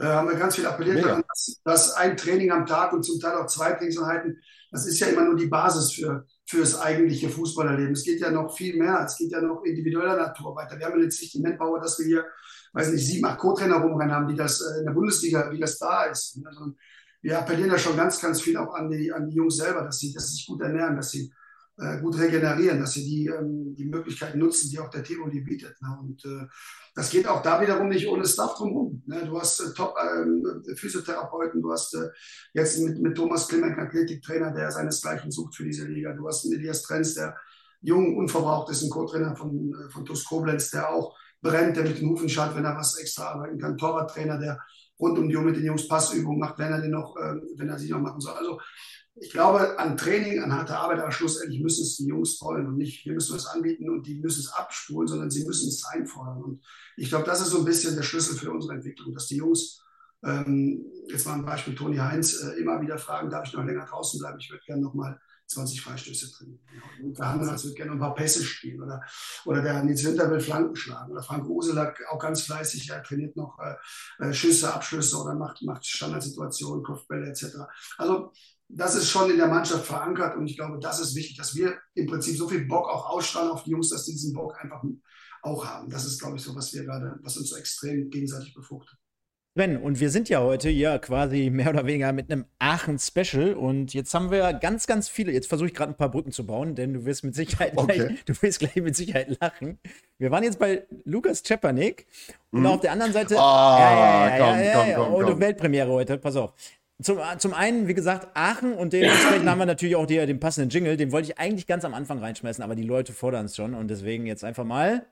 äh, haben wir ganz viel appelliert daran, dass, dass, ein Training am Tag und zum Teil auch zwei Trainingseinheiten, das ist ja immer nur die Basis für, für das eigentliche Fußballerleben. Es geht ja noch viel mehr, es geht ja noch individueller Natur weiter. Wir haben jetzt nicht die Manpower, dass wir hier, weiß nicht, sieben, acht Co-Trainer rumrennen haben, die das äh, in der Bundesliga, wie das da ist. Also wir appellieren ja schon ganz, ganz viel auch an die, an die Jungs selber, dass sie, dass sie sich gut ernähren, dass sie gut regenerieren, dass sie die, ähm, die Möglichkeiten nutzen, die auch der Tivoli bietet. Ne? Und äh, das geht auch da wiederum nicht ohne Staff drumherum. Ne? Du hast äh, Top-Physiotherapeuten, du hast jetzt mit, mit Thomas Klimek Athletiktrainer, der seinesgleichen sucht für diese Liga. Du hast einen Elias Trenz, der jung, unverbraucht ist, ein Co-Trainer von, von TuS Koblenz, der auch brennt, der mit den Hufen schaut, wenn er was extra arbeiten kann. Torwarttrainer, der rund um die Uhr mit den Jungs Passübungen macht, wenn er den noch, wenn er sie noch machen soll. Also ich glaube an Training, an harte Arbeit, aber schlussendlich müssen es die Jungs wollen und nicht, wir müssen es anbieten und die müssen es abspulen, sondern sie müssen es einfordern. Und ich glaube, das ist so ein bisschen der Schlüssel für unsere Entwicklung, dass die Jungs, ähm, jetzt mal ein Beispiel Toni Heinz, äh, immer wieder fragen, darf ich noch länger draußen bleiben? Ich würde gerne noch mal 20 Freistöße drin. Und der Hannes wird gerne ein paar Pässe spielen oder, oder der Nils Winter will Flanken schlagen oder Frank Uselak auch ganz fleißig, er trainiert noch äh, äh, Schüsse, Abschlüsse oder macht, macht Standardsituationen, Kopfbälle etc. Also das ist schon in der Mannschaft verankert und ich glaube, das ist wichtig, dass wir im Prinzip so viel Bock auch ausstrahlen auf die Jungs, dass die diesen Bock einfach auch haben. Das ist, glaube ich, so, was wir gerade, was uns so extrem gegenseitig befruchtet. Sven, und wir sind ja heute ja quasi mehr oder weniger mit einem Aachen-Special und jetzt haben wir ganz, ganz viele, jetzt versuche ich gerade ein paar Brücken zu bauen, denn du wirst mit Sicherheit okay. gleich, du wirst gleich mit Sicherheit lachen. Wir waren jetzt bei Lukas Czepanik und mhm. auf der anderen Seite, ah, ja, ja, ja, komm, ja, ja, komm, komm, und Weltpremiere heute, pass auf. Zum, zum einen, wie gesagt, Aachen und dementsprechend haben wir natürlich auch die, den passenden Jingle. Den wollte ich eigentlich ganz am Anfang reinschmeißen, aber die Leute fordern es schon und deswegen jetzt einfach mal.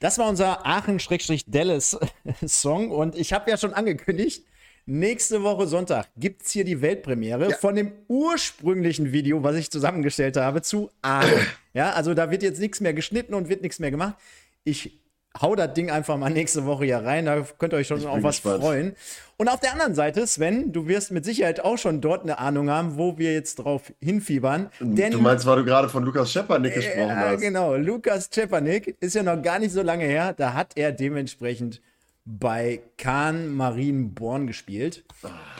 Das war unser Aachen-Dallas-Song und ich habe ja schon angekündigt, Nächste Woche Sonntag gibt es hier die Weltpremiere ja. von dem ursprünglichen Video, was ich zusammengestellt habe, zu Aachen. ja, also da wird jetzt nichts mehr geschnitten und wird nichts mehr gemacht. Ich hau das Ding einfach mal nächste Woche hier rein. Da könnt ihr euch schon auf was gespannt. freuen. Und auf der anderen Seite, Sven, du wirst mit Sicherheit auch schon dort eine Ahnung haben, wo wir jetzt drauf hinfiebern. Denn, du meinst, weil du gerade von Lukas Schepanik gesprochen ja, hast. Genau, Lukas Schepanik ist ja noch gar nicht so lange her. Da hat er dementsprechend bei Kahn Marienborn gespielt.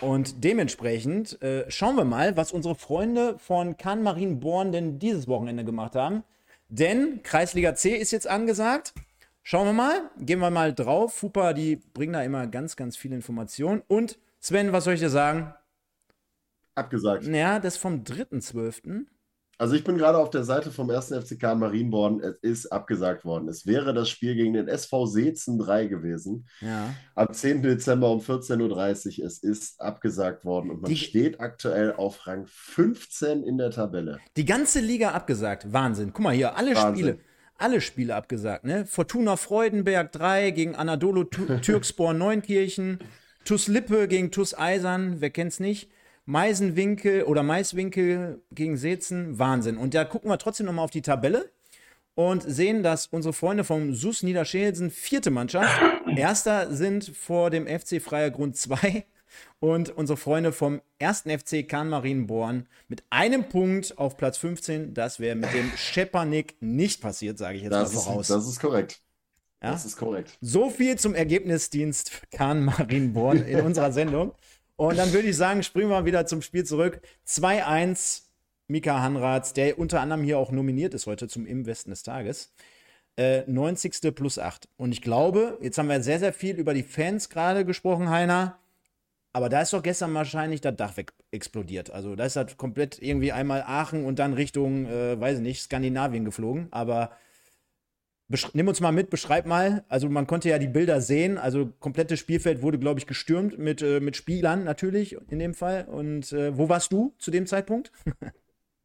Und dementsprechend äh, schauen wir mal, was unsere Freunde von Kahn Marienborn denn dieses Wochenende gemacht haben. Denn Kreisliga C ist jetzt angesagt. Schauen wir mal, gehen wir mal drauf. Fupa, die bringen da immer ganz, ganz viele Informationen. Und Sven, was soll ich dir sagen? Abgesagt. Ja, das vom 3.12. Also ich bin gerade auf der Seite vom 1. FCK Marienborn. Es ist abgesagt worden. Es wäre das Spiel gegen den SV Seezen 3 gewesen. Ja. Am 10. Dezember um 14.30 Uhr. Es ist abgesagt worden und man die, steht aktuell auf Rang 15 in der Tabelle. Die ganze Liga abgesagt. Wahnsinn. Guck mal hier, alle Wahnsinn. Spiele. Alle Spiele abgesagt, ne? Fortuna Freudenberg 3 gegen Anadolu Türkspor Neunkirchen, TuS Lippe gegen TuS Eisern, wer kennt's nicht? Meisenwinkel oder Maiswinkel gegen Seetzen, Wahnsinn. Und da gucken wir trotzdem nochmal auf die Tabelle und sehen, dass unsere Freunde vom SUS Niederschelsen vierte Mannschaft, erster sind vor dem FC Freier Grund 2 und unsere Freunde vom ersten FC Kahn Marienborn mit einem Punkt auf Platz 15. Das wäre mit dem Schepanik nicht passiert, sage ich jetzt das mal voraus. Ist, das ist korrekt. Ja? Das ist korrekt. So viel zum Ergebnisdienst Kahn Marienborn in unserer Sendung. Und dann würde ich sagen, springen wir wieder zum Spiel zurück. 2-1, Mika Hanrads, der unter anderem hier auch nominiert ist heute zum Im Westen des Tages. Äh, 90. plus 8. Und ich glaube, jetzt haben wir sehr, sehr viel über die Fans gerade gesprochen, Heiner. Aber da ist doch gestern wahrscheinlich das Dach weg explodiert. Also da ist halt komplett irgendwie einmal Aachen und dann Richtung, äh, weiß ich nicht, Skandinavien geflogen. Aber Nimm uns mal mit, beschreib mal. Also man konnte ja die Bilder sehen. Also komplettes Spielfeld wurde, glaube ich, gestürmt mit, äh, mit Spielern natürlich in dem Fall. Und äh, wo warst du zu dem Zeitpunkt?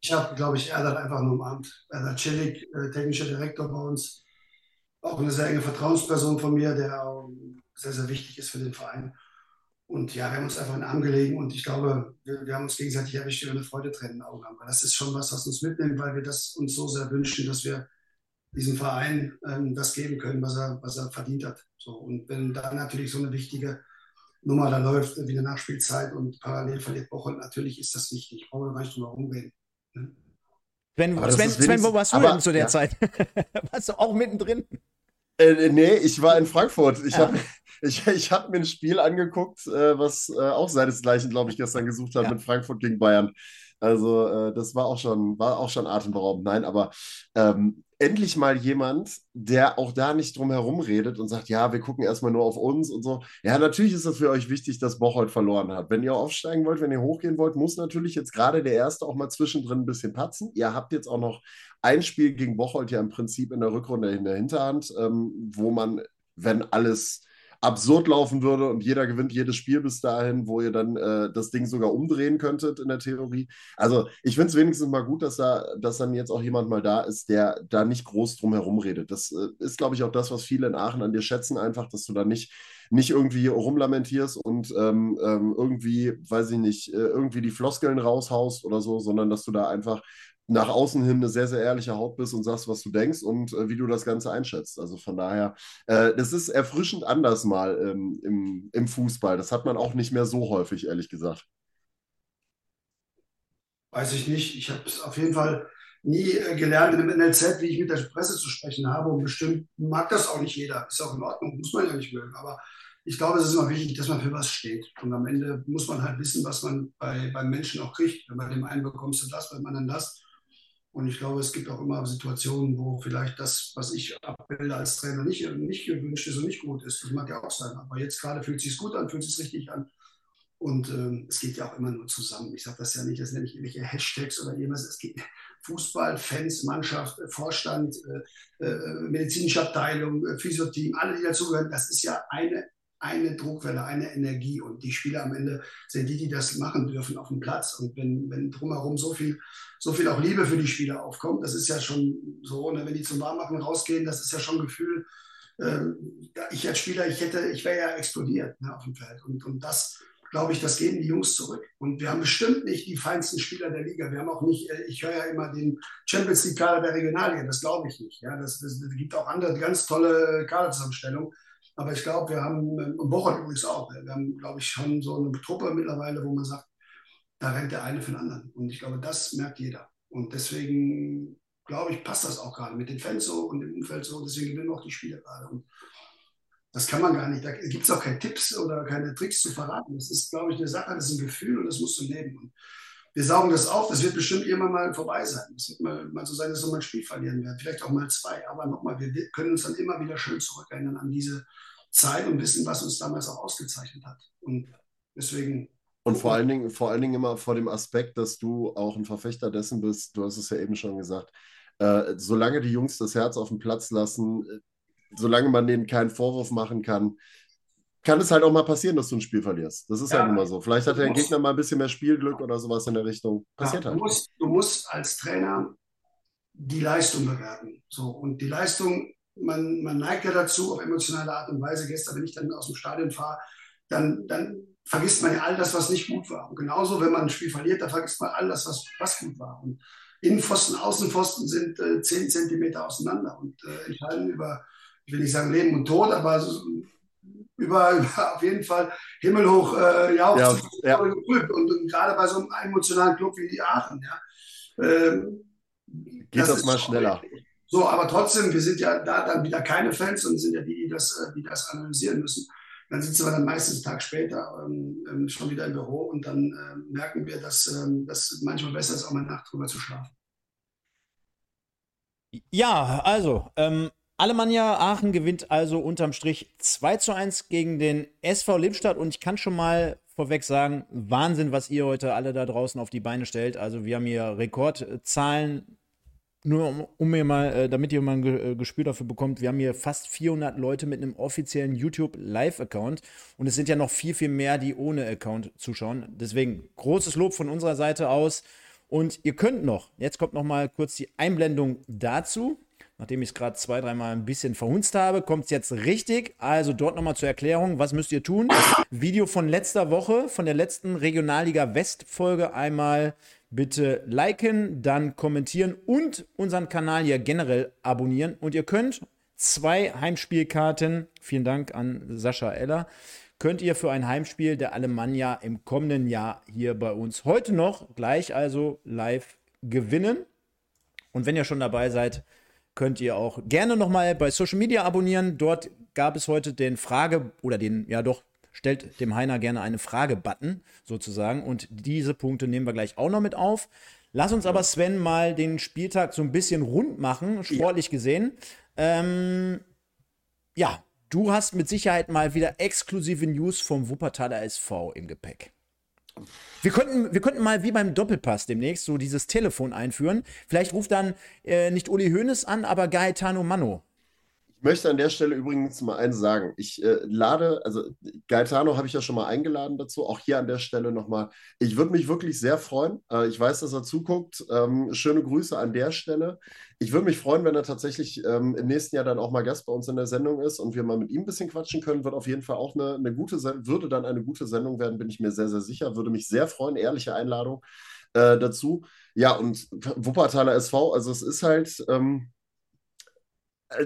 ich habe, glaube ich, Erdal einfach nur umarmt. Erdal Celik, äh, technischer Direktor bei uns. Auch eine sehr enge Vertrauensperson von mir, der ähm, sehr, sehr wichtig ist für den Verein. Und ja, wir haben uns einfach in den Arm gelegen und ich glaube, wir, wir haben uns gegenseitig erwischt, wir eine Freude trennen in den Augen haben. Das ist schon was, was uns mitnimmt, weil wir das uns so sehr wünschen, dass wir diesem Verein ähm, das geben können, was er, was er verdient hat. So, und wenn da natürlich so eine wichtige Nummer da läuft, wie eine Nachspielzeit und parallel verliert Woche, natürlich ist das wichtig. Ich brauche gar nicht drum herum reden. Ne? Sven, Sven, Sven, wo warst du aber, denn zu der ja. Zeit? warst du auch mittendrin? Äh, nee, ich war in Frankfurt. Ich ja. habe ich, ich hab mir ein Spiel angeguckt, äh, was äh, auch seinesgleichen, glaube ich, gestern gesucht hat ja. mit Frankfurt gegen Bayern. Also äh, das war auch schon, war auch schon atemberaubend. Nein, aber ähm, endlich mal jemand, der auch da nicht drum herum redet und sagt, ja, wir gucken erstmal nur auf uns und so. Ja, natürlich ist das für euch wichtig, dass Bocholt verloren hat. Wenn ihr aufsteigen wollt, wenn ihr hochgehen wollt, muss natürlich jetzt gerade der Erste auch mal zwischendrin ein bisschen patzen. Ihr habt jetzt auch noch ein Spiel gegen Bocholt ja im Prinzip in der Rückrunde in der Hinterhand, ähm, wo man, wenn alles absurd laufen würde und jeder gewinnt jedes Spiel bis dahin, wo ihr dann äh, das Ding sogar umdrehen könntet in der Theorie. Also ich finde es wenigstens mal gut, dass da, dass dann jetzt auch jemand mal da ist, der da nicht groß drum herum redet. Das äh, ist, glaube ich, auch das, was viele in Aachen an dir schätzen, einfach, dass du da nicht nicht irgendwie rumlamentierst und ähm, ähm, irgendwie, weiß ich nicht, äh, irgendwie die Floskeln raushaust oder so, sondern dass du da einfach nach außen hin eine sehr, sehr ehrliche Haut bist und sagst, was du denkst und äh, wie du das Ganze einschätzt. Also von daher, äh, das ist erfrischend anders mal ähm, im, im Fußball. Das hat man auch nicht mehr so häufig, ehrlich gesagt. Weiß ich nicht. Ich habe es auf jeden Fall nie äh, gelernt in dem NLZ, wie ich mit der Presse zu sprechen habe. Und bestimmt mag das auch nicht jeder. Ist auch in Ordnung, muss man ja nicht mögen. Aber ich glaube, es ist immer wichtig, dass man für was steht. Und am Ende muss man halt wissen, was man bei, beim Menschen auch kriegt. Wenn man dem einen bekommst du das, beim anderen das. Und ich glaube, es gibt auch immer Situationen, wo vielleicht das, was ich abbilde als Trainer, nicht, nicht gewünscht ist und nicht gut ist. Das mag ja auch sein. Aber jetzt gerade fühlt es sich gut an, fühlt es sich richtig an. Und ähm, es geht ja auch immer nur zusammen. Ich sage das ja nicht, das nenne ich irgendwelche Hashtags oder irgendwas. Es geht Fußball, Fans, Mannschaft, Vorstand, äh, äh, medizinische Abteilung, äh, Physioteam, alle, die dazugehören. Das ist ja eine eine Druckwelle, eine Energie. Und die Spieler am Ende sind die, die das machen dürfen auf dem Platz. Und wenn, wenn drumherum so viel, so viel auch Liebe für die Spieler aufkommt, das ist ja schon so, ne, wenn die zum Warmmachen rausgehen, das ist ja schon ein Gefühl, äh, ich als Spieler, ich hätte, ich wäre ja explodiert ne, auf dem Feld. Und, und das, glaube ich, das geben die Jungs zurück. Und wir haben bestimmt nicht die feinsten Spieler der Liga. Wir haben auch nicht, äh, ich höre ja immer den Champions League Kader der Regionalliga, das glaube ich nicht. Ja, das, das, das gibt auch andere ganz tolle Kaderzusammenstellungen. Aber ich glaube, wir haben, und Bochum übrigens auch, wir haben, glaube ich, schon so eine Truppe mittlerweile, wo man sagt, da rennt der eine den anderen. Und ich glaube, das merkt jeder. Und deswegen, glaube ich, passt das auch gerade mit den Fans so und dem Umfeld so. Deswegen gewinnen auch die Spiele gerade. Und das kann man gar nicht. Da gibt es auch keine Tipps oder keine Tricks zu verraten. Das ist, glaube ich, eine Sache, das ist ein Gefühl und das musst du nehmen. Und wir saugen das auf. Das wird bestimmt irgendwann mal vorbei sein. Es wird mal, mal so sein, dass wir mal ein Spiel verlieren werden. Vielleicht auch mal zwei. Aber nochmal, wir können uns dann immer wieder schön zurückerinnern an diese Zeit und wissen, was uns damals auch ausgezeichnet hat. Und deswegen. Und vor allen Dingen, vor allen Dingen immer vor dem Aspekt, dass du auch ein Verfechter dessen bist, du hast es ja eben schon gesagt, äh, solange die Jungs das Herz auf den Platz lassen, äh, solange man denen keinen Vorwurf machen kann, kann es halt auch mal passieren, dass du ein Spiel verlierst. Das ist ja, halt immer so. Vielleicht hat der Gegner mal ein bisschen mehr Spielglück oder sowas in der Richtung. Passiert ja, halt. Du musst, du musst als Trainer die Leistung bewerten. So, und die Leistung man, man neigt ja dazu, auf emotionale Art und Weise. Gestern, wenn ich dann aus dem Stadion fahre, dann, dann vergisst man ja all das, was nicht gut war. Und genauso, wenn man ein Spiel verliert, dann vergisst man all das, was, was gut war. Und Innenpfosten, Außenpfosten sind äh, 10 Zentimeter auseinander und äh, entscheiden über, ich will nicht sagen Leben und Tod, aber so, über, über, auf jeden Fall himmelhoch äh, ja, ja, ja. Und, und, gerade bei so einem emotionalen Club wie die Aachen, ja, äh, geht das, das mal schneller. Richtig. So, aber trotzdem, wir sind ja da dann wieder keine Fans und sind ja die, die das, äh, die das analysieren müssen. Dann sitzen wir dann meistens einen Tag später ähm, ähm, schon wieder im Büro und dann äh, merken wir, dass ähm, das manchmal besser ist, auch mal Nacht drüber zu schlafen. Ja, also, ähm, Alemannia Aachen gewinnt also unterm Strich 2 zu 1 gegen den SV Lippstadt und ich kann schon mal vorweg sagen, Wahnsinn, was ihr heute alle da draußen auf die Beine stellt. Also wir haben hier Rekordzahlen nur um, mir mal, äh, damit ihr mal ein äh, Gespür dafür bekommt, wir haben hier fast 400 Leute mit einem offiziellen YouTube Live-Account und es sind ja noch viel, viel mehr, die ohne Account zuschauen. Deswegen großes Lob von unserer Seite aus und ihr könnt noch, jetzt kommt noch mal kurz die Einblendung dazu. Nachdem ich es gerade zwei, dreimal ein bisschen verhunzt habe, kommt es jetzt richtig. Also dort nochmal zur Erklärung, was müsst ihr tun? Video von letzter Woche, von der letzten Regionalliga West-Folge einmal bitte liken, dann kommentieren und unseren Kanal hier generell abonnieren. Und ihr könnt zwei Heimspielkarten, vielen Dank an Sascha Eller, könnt ihr für ein Heimspiel der Alemannia im kommenden Jahr hier bei uns heute noch gleich also live gewinnen. Und wenn ihr schon dabei seid, könnt ihr auch gerne nochmal bei Social Media abonnieren. Dort gab es heute den Frage- oder den, ja doch, stellt dem Heiner gerne eine Frage-Button sozusagen. Und diese Punkte nehmen wir gleich auch noch mit auf. Lass uns aber, Sven, mal den Spieltag so ein bisschen rund machen, sportlich ja. gesehen. Ähm, ja, du hast mit Sicherheit mal wieder exklusive News vom Wuppertaler SV im Gepäck. Wir könnten, wir könnten mal wie beim Doppelpass demnächst so dieses Telefon einführen. Vielleicht ruft dann äh, nicht Uli Hoeneß an, aber Gaetano Mano. Ich möchte an der Stelle übrigens mal eins sagen. Ich äh, lade, also Gaetano habe ich ja schon mal eingeladen dazu, auch hier an der Stelle nochmal. Ich würde mich wirklich sehr freuen. Äh, ich weiß, dass er zuguckt. Ähm, schöne Grüße an der Stelle. Ich würde mich freuen, wenn er tatsächlich ähm, im nächsten Jahr dann auch mal Gast bei uns in der Sendung ist und wir mal mit ihm ein bisschen quatschen können. Wird auf jeden Fall auch eine, eine gute, würde dann eine gute Sendung werden, bin ich mir sehr, sehr sicher. Würde mich sehr freuen. Ehrliche Einladung äh, dazu. Ja, und Wuppertaler SV, also es ist halt. Ähm, äh,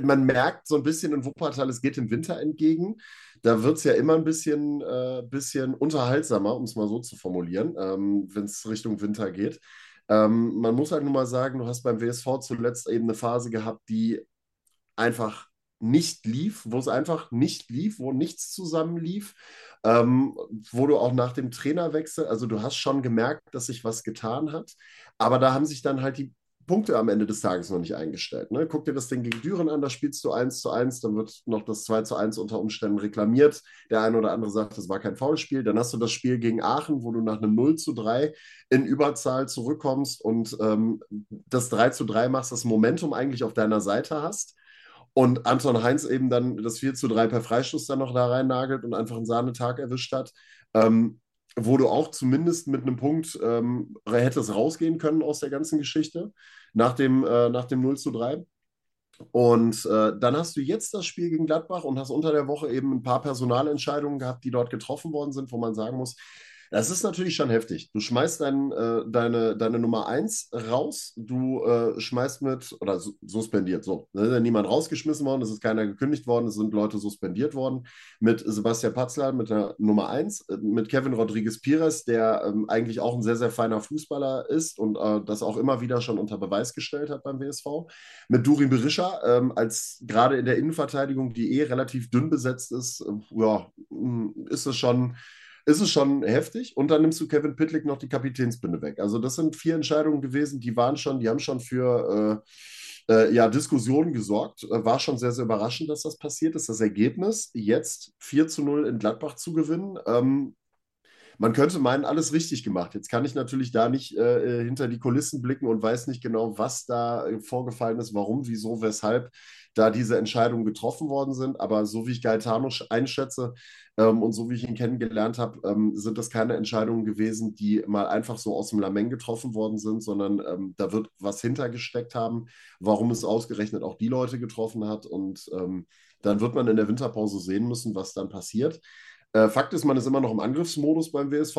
man merkt so ein bisschen in Wuppertal, es geht dem Winter entgegen. Da wird es ja immer ein bisschen, äh, bisschen unterhaltsamer, um es mal so zu formulieren, ähm, wenn es Richtung Winter geht. Ähm, man muss halt nur mal sagen, du hast beim WSV zuletzt eben eine Phase gehabt, die einfach nicht lief, wo es einfach nicht lief, wo nichts zusammenlief, ähm, wo du auch nach dem Trainerwechsel, also du hast schon gemerkt, dass sich was getan hat, aber da haben sich dann halt die Punkte am Ende des Tages noch nicht eingestellt. Ne? Guck dir das Ding gegen Düren an, da spielst du 1 zu 1, dann wird noch das 2 zu 1 unter Umständen reklamiert. Der eine oder andere sagt, das war kein Foulspiel. Dann hast du das Spiel gegen Aachen, wo du nach einem 0 zu 3 in Überzahl zurückkommst und ähm, das 3 zu 3 machst, das Momentum eigentlich auf deiner Seite hast. Und Anton Heinz eben dann das 4 zu 3 per Freistoß dann noch da rein nagelt und einfach einen Sahnetag erwischt hat. Ähm, wo du auch zumindest mit einem Punkt ähm, hättest rausgehen können aus der ganzen Geschichte nach dem, äh, nach dem 0 zu 3. Und äh, dann hast du jetzt das Spiel gegen Gladbach und hast unter der Woche eben ein paar Personalentscheidungen gehabt, die dort getroffen worden sind, wo man sagen muss, das ist natürlich schon heftig. Du schmeißt dein, äh, deine, deine Nummer 1 raus, du äh, schmeißt mit, oder suspendiert, so. Da ist ja niemand rausgeschmissen worden, es ist keiner gekündigt worden, es sind Leute suspendiert worden. Mit Sebastian Patzler, mit der Nummer 1, äh, mit Kevin Rodriguez Pires, der ähm, eigentlich auch ein sehr, sehr feiner Fußballer ist und äh, das auch immer wieder schon unter Beweis gestellt hat beim WSV. Mit Duri Berisha, ähm, als gerade in der Innenverteidigung, die eh relativ dünn besetzt ist, äh, ja, ist es schon ist es schon heftig. Und dann nimmst du Kevin Pitlick noch die Kapitänsbinde weg. Also das sind vier Entscheidungen gewesen, die waren schon, die haben schon für äh, äh, ja, Diskussionen gesorgt. Äh, war schon sehr, sehr überraschend, dass das passiert ist. Das Ergebnis, jetzt 4 zu 0 in Gladbach zu gewinnen, ähm, man könnte meinen, alles richtig gemacht. Jetzt kann ich natürlich da nicht äh, äh hinter die Kulissen blicken und weiß nicht genau, was da vorgefallen ist, warum, wieso, weshalb da diese Entscheidungen getroffen worden sind. Aber so wie ich Gaetano einschätze ähm, und so wie ich ihn kennengelernt habe, ähm, sind das keine Entscheidungen gewesen, die mal einfach so aus dem Lameng getroffen worden sind, sondern ähm, da wird was hintergesteckt haben, warum es ausgerechnet auch die Leute getroffen hat. Und ähm, dann wird man in der Winterpause sehen müssen, was dann passiert. Äh, Fakt ist, man ist immer noch im Angriffsmodus beim WSV.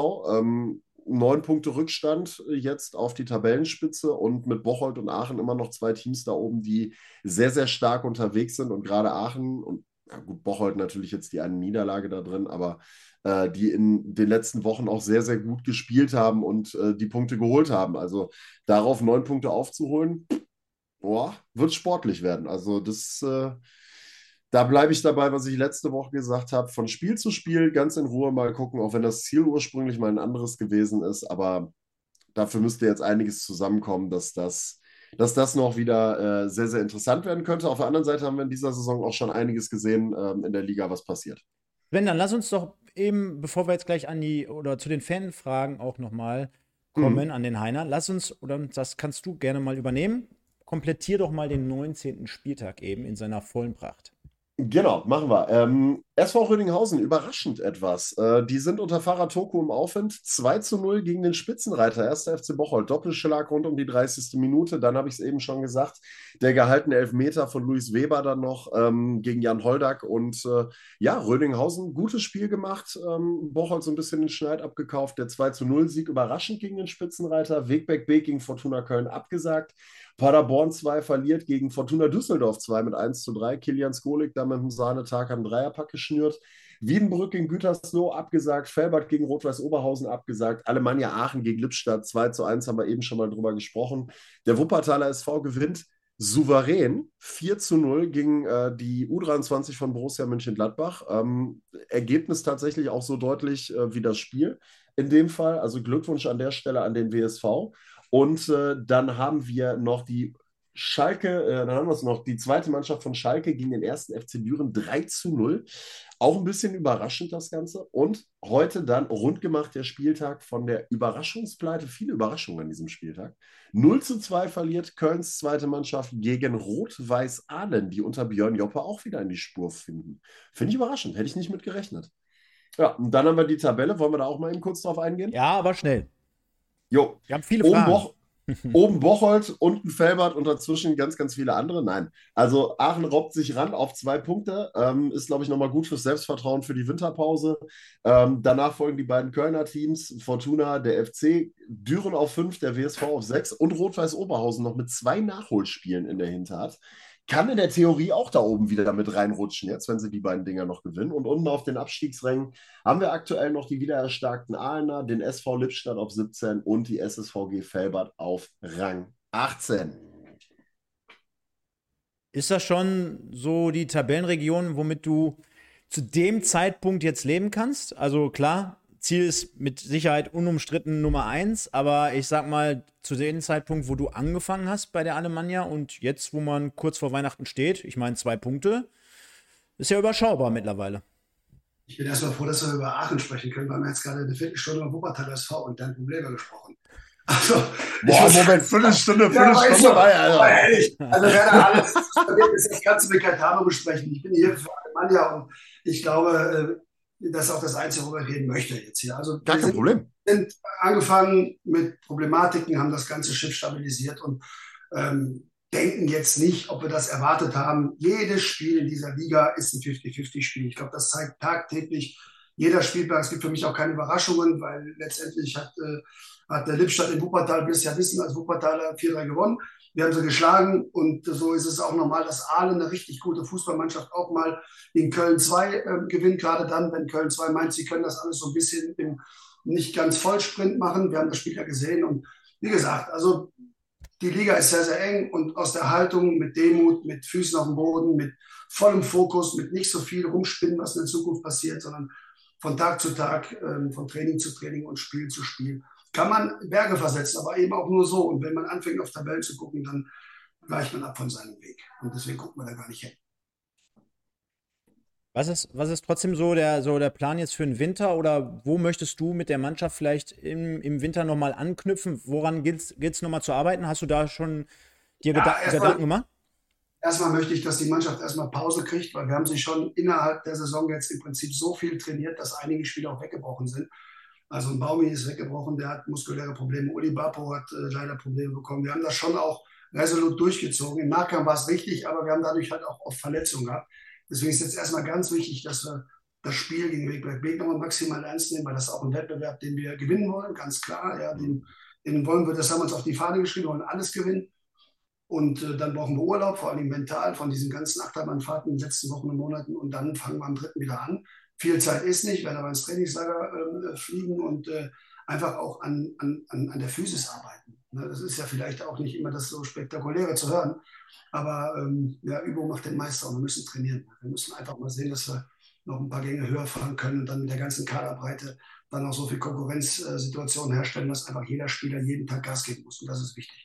Neun Punkte Rückstand jetzt auf die Tabellenspitze und mit Bocholt und Aachen immer noch zwei Teams da oben, die sehr, sehr stark unterwegs sind und gerade Aachen und ja gut, Bocholt natürlich jetzt die eine Niederlage da drin, aber äh, die in den letzten Wochen auch sehr, sehr gut gespielt haben und äh, die Punkte geholt haben. Also darauf neun Punkte aufzuholen, boah, wird sportlich werden. Also das äh, da bleibe ich dabei, was ich letzte Woche gesagt habe. Von Spiel zu Spiel ganz in Ruhe mal gucken, auch wenn das Ziel ursprünglich mal ein anderes gewesen ist. Aber dafür müsste jetzt einiges zusammenkommen, dass das, dass das noch wieder äh, sehr, sehr interessant werden könnte. Auf der anderen Seite haben wir in dieser Saison auch schon einiges gesehen ähm, in der Liga, was passiert. Wenn, dann lass uns doch eben, bevor wir jetzt gleich an die oder zu den Fanfragen auch nochmal kommen, mhm. an den Heiner, lass uns, oder das kannst du gerne mal übernehmen, komplettier doch mal den 19. Spieltag eben in seiner vollen Pracht. Genau, machen wir. Ähm, SV Rödinghausen, überraschend etwas. Äh, die sind unter Fahrer Toku im Aufwind. 2 zu 0 gegen den Spitzenreiter, 1. FC Bocholt. Doppelschlag rund um die 30. Minute. Dann habe ich es eben schon gesagt, der gehaltene Elfmeter von Luis Weber dann noch ähm, gegen Jan Holdack. Und äh, ja, Rödinghausen, gutes Spiel gemacht. Ähm, Bocholt so ein bisschen den Schneid abgekauft. Der 2 zu 0 Sieg überraschend gegen den Spitzenreiter. Wegbeck B gegen Fortuna Köln abgesagt. Paderborn 2 verliert gegen Fortuna Düsseldorf 2 mit 1 zu 3. Kilian Skolik da mit dem Sahnetag am Dreierpack geschnürt. Wiedenbrück gegen Gütersloh abgesagt, Felbert gegen Rot-Weiß Oberhausen abgesagt, Alemannia Aachen gegen Lippstadt 2 zu 1, haben wir eben schon mal drüber gesprochen. Der Wuppertaler SV gewinnt souverän 4 zu 0 gegen äh, die U23 von Borussia Mönchengladbach. Ähm, Ergebnis tatsächlich auch so deutlich äh, wie das Spiel in dem Fall. Also Glückwunsch an der Stelle an den WSV. Und äh, dann haben wir noch die Schalke, äh, dann haben wir es noch, die zweite Mannschaft von Schalke gegen den ersten FC Düren 3 zu 0. Auch ein bisschen überraschend das Ganze. Und heute dann rund gemacht der Spieltag von der Überraschungspleite. Viele Überraschungen an diesem Spieltag. 0 zu 2 verliert Kölns zweite Mannschaft gegen Rot-Weiß Ahlen, die unter Björn Joppe auch wieder in die Spur finden. Finde ich überraschend, hätte ich nicht mit gerechnet. Ja, und dann haben wir die Tabelle. Wollen wir da auch mal eben kurz drauf eingehen? Ja, aber schnell. Jo. Wir haben viele Fragen. Boch oben Bocholt, unten Felbert und dazwischen ganz, ganz viele andere. Nein. Also Aachen robbt sich ran auf zwei Punkte. Ähm, ist, glaube ich, nochmal gut fürs Selbstvertrauen für die Winterpause. Ähm, danach folgen die beiden Kölner Teams, Fortuna, der FC, Düren auf fünf, der WSV auf sechs und Rot-Weiß Oberhausen noch mit zwei Nachholspielen in der Hinterhand kann in der Theorie auch da oben wieder damit reinrutschen, jetzt, wenn sie die beiden Dinger noch gewinnen. Und unten auf den Abstiegsrängen haben wir aktuell noch die wieder erstarkten Aalener, den SV Lippstadt auf 17 und die SSVG Felbert auf Rang 18. Ist das schon so die Tabellenregion, womit du zu dem Zeitpunkt jetzt leben kannst? Also klar, Ziel ist mit Sicherheit unumstritten Nummer eins, aber ich sag mal, zu dem Zeitpunkt, wo du angefangen hast bei der Alemannia und jetzt, wo man kurz vor Weihnachten steht, ich meine, zwei Punkte, ist ja überschaubar mittlerweile. Ich bin erstmal froh, dass wir über Aachen sprechen können. Wir haben jetzt gerade eine Viertelstunde über Wuppertal SV und dann Probleme gesprochen. Also, Boah, Moment, Viertelstunde, Viertelstunde ja, bei, Alter. Also, wer da alles ist, das kannst du mit Caetano besprechen. Ich bin hier für Alemannia und ich glaube, äh, das ist auch das Einzige, worüber ich reden möchte jetzt hier. Also Gar kein Problem. Wir sind angefangen mit Problematiken, haben das ganze Schiff stabilisiert und ähm, denken jetzt nicht, ob wir das erwartet haben. Jedes Spiel in dieser Liga ist ein 50-50-Spiel. Ich glaube, das zeigt tagtäglich jeder Spieltag. Es gibt für mich auch keine Überraschungen, weil letztendlich hat, äh, hat der Lippstadt in Wuppertal, bis ja wissen, als Wuppertaler 4-3 gewonnen. Wir haben sie geschlagen und so ist es auch normal, dass Aalen, eine richtig gute Fußballmannschaft, auch mal in Köln 2 äh, gewinnt. Gerade dann, wenn Köln 2 meint, sie können das alles so ein bisschen im nicht ganz Vollsprint machen. Wir haben das Spiel ja gesehen und wie gesagt, also die Liga ist sehr, sehr eng und aus der Haltung mit Demut, mit Füßen auf dem Boden, mit vollem Fokus, mit nicht so viel rumspinnen, was in der Zukunft passiert, sondern von Tag zu Tag, ähm, von Training zu Training und Spiel zu Spiel kann man Berge versetzen, aber eben auch nur so. Und wenn man anfängt, auf Tabellen zu gucken, dann weicht man ab von seinem Weg. Und deswegen guckt man da gar nicht hin. Was ist, was ist trotzdem so der, so der Plan jetzt für den Winter oder wo möchtest du mit der Mannschaft vielleicht im, im Winter nochmal anknüpfen? Woran gilt es nochmal zu arbeiten? Hast du da schon dir ja, Gedanken, Gedanken gemacht? Erstmal möchte ich, dass die Mannschaft erstmal Pause kriegt, weil wir haben sich schon innerhalb der Saison jetzt im Prinzip so viel trainiert, dass einige Spiele auch weggebrochen sind. Also ein Baumi ist weggebrochen, der hat muskuläre Probleme. Uli Bapo hat äh, leider Probleme bekommen. Wir haben das schon auch resolut durchgezogen. Im Nachgang war es richtig, aber wir haben dadurch halt auch oft Verletzungen gehabt. Deswegen ist jetzt erstmal ganz wichtig, dass wir das Spiel gegen Wegberg Beek nochmal maximal ernst nehmen, weil das ist auch ein Wettbewerb, den wir gewinnen wollen, ganz klar. Ja, den, den wollen wir, das haben wir uns auf die Fahne geschrieben, wollen alles gewinnen. Und äh, dann brauchen wir Urlaub, vor allem mental, von diesen ganzen Achterbahnfahrten in den letzten Wochen und Monaten. Und dann fangen wir am dritten wieder an. Viel Zeit ist nicht, werden aber ins Trainingslager äh, fliegen und äh, einfach auch an, an, an der Physis arbeiten. Ne? Das ist ja vielleicht auch nicht immer das so Spektakuläre zu hören, aber ähm, ja, Übung macht den Meister und wir müssen trainieren. Wir müssen einfach mal sehen, dass wir noch ein paar Gänge höher fahren können und dann mit der ganzen Kaderbreite dann auch so viel Konkurrenzsituationen herstellen, dass einfach jeder Spieler jeden Tag Gas geben muss. Und das ist wichtig.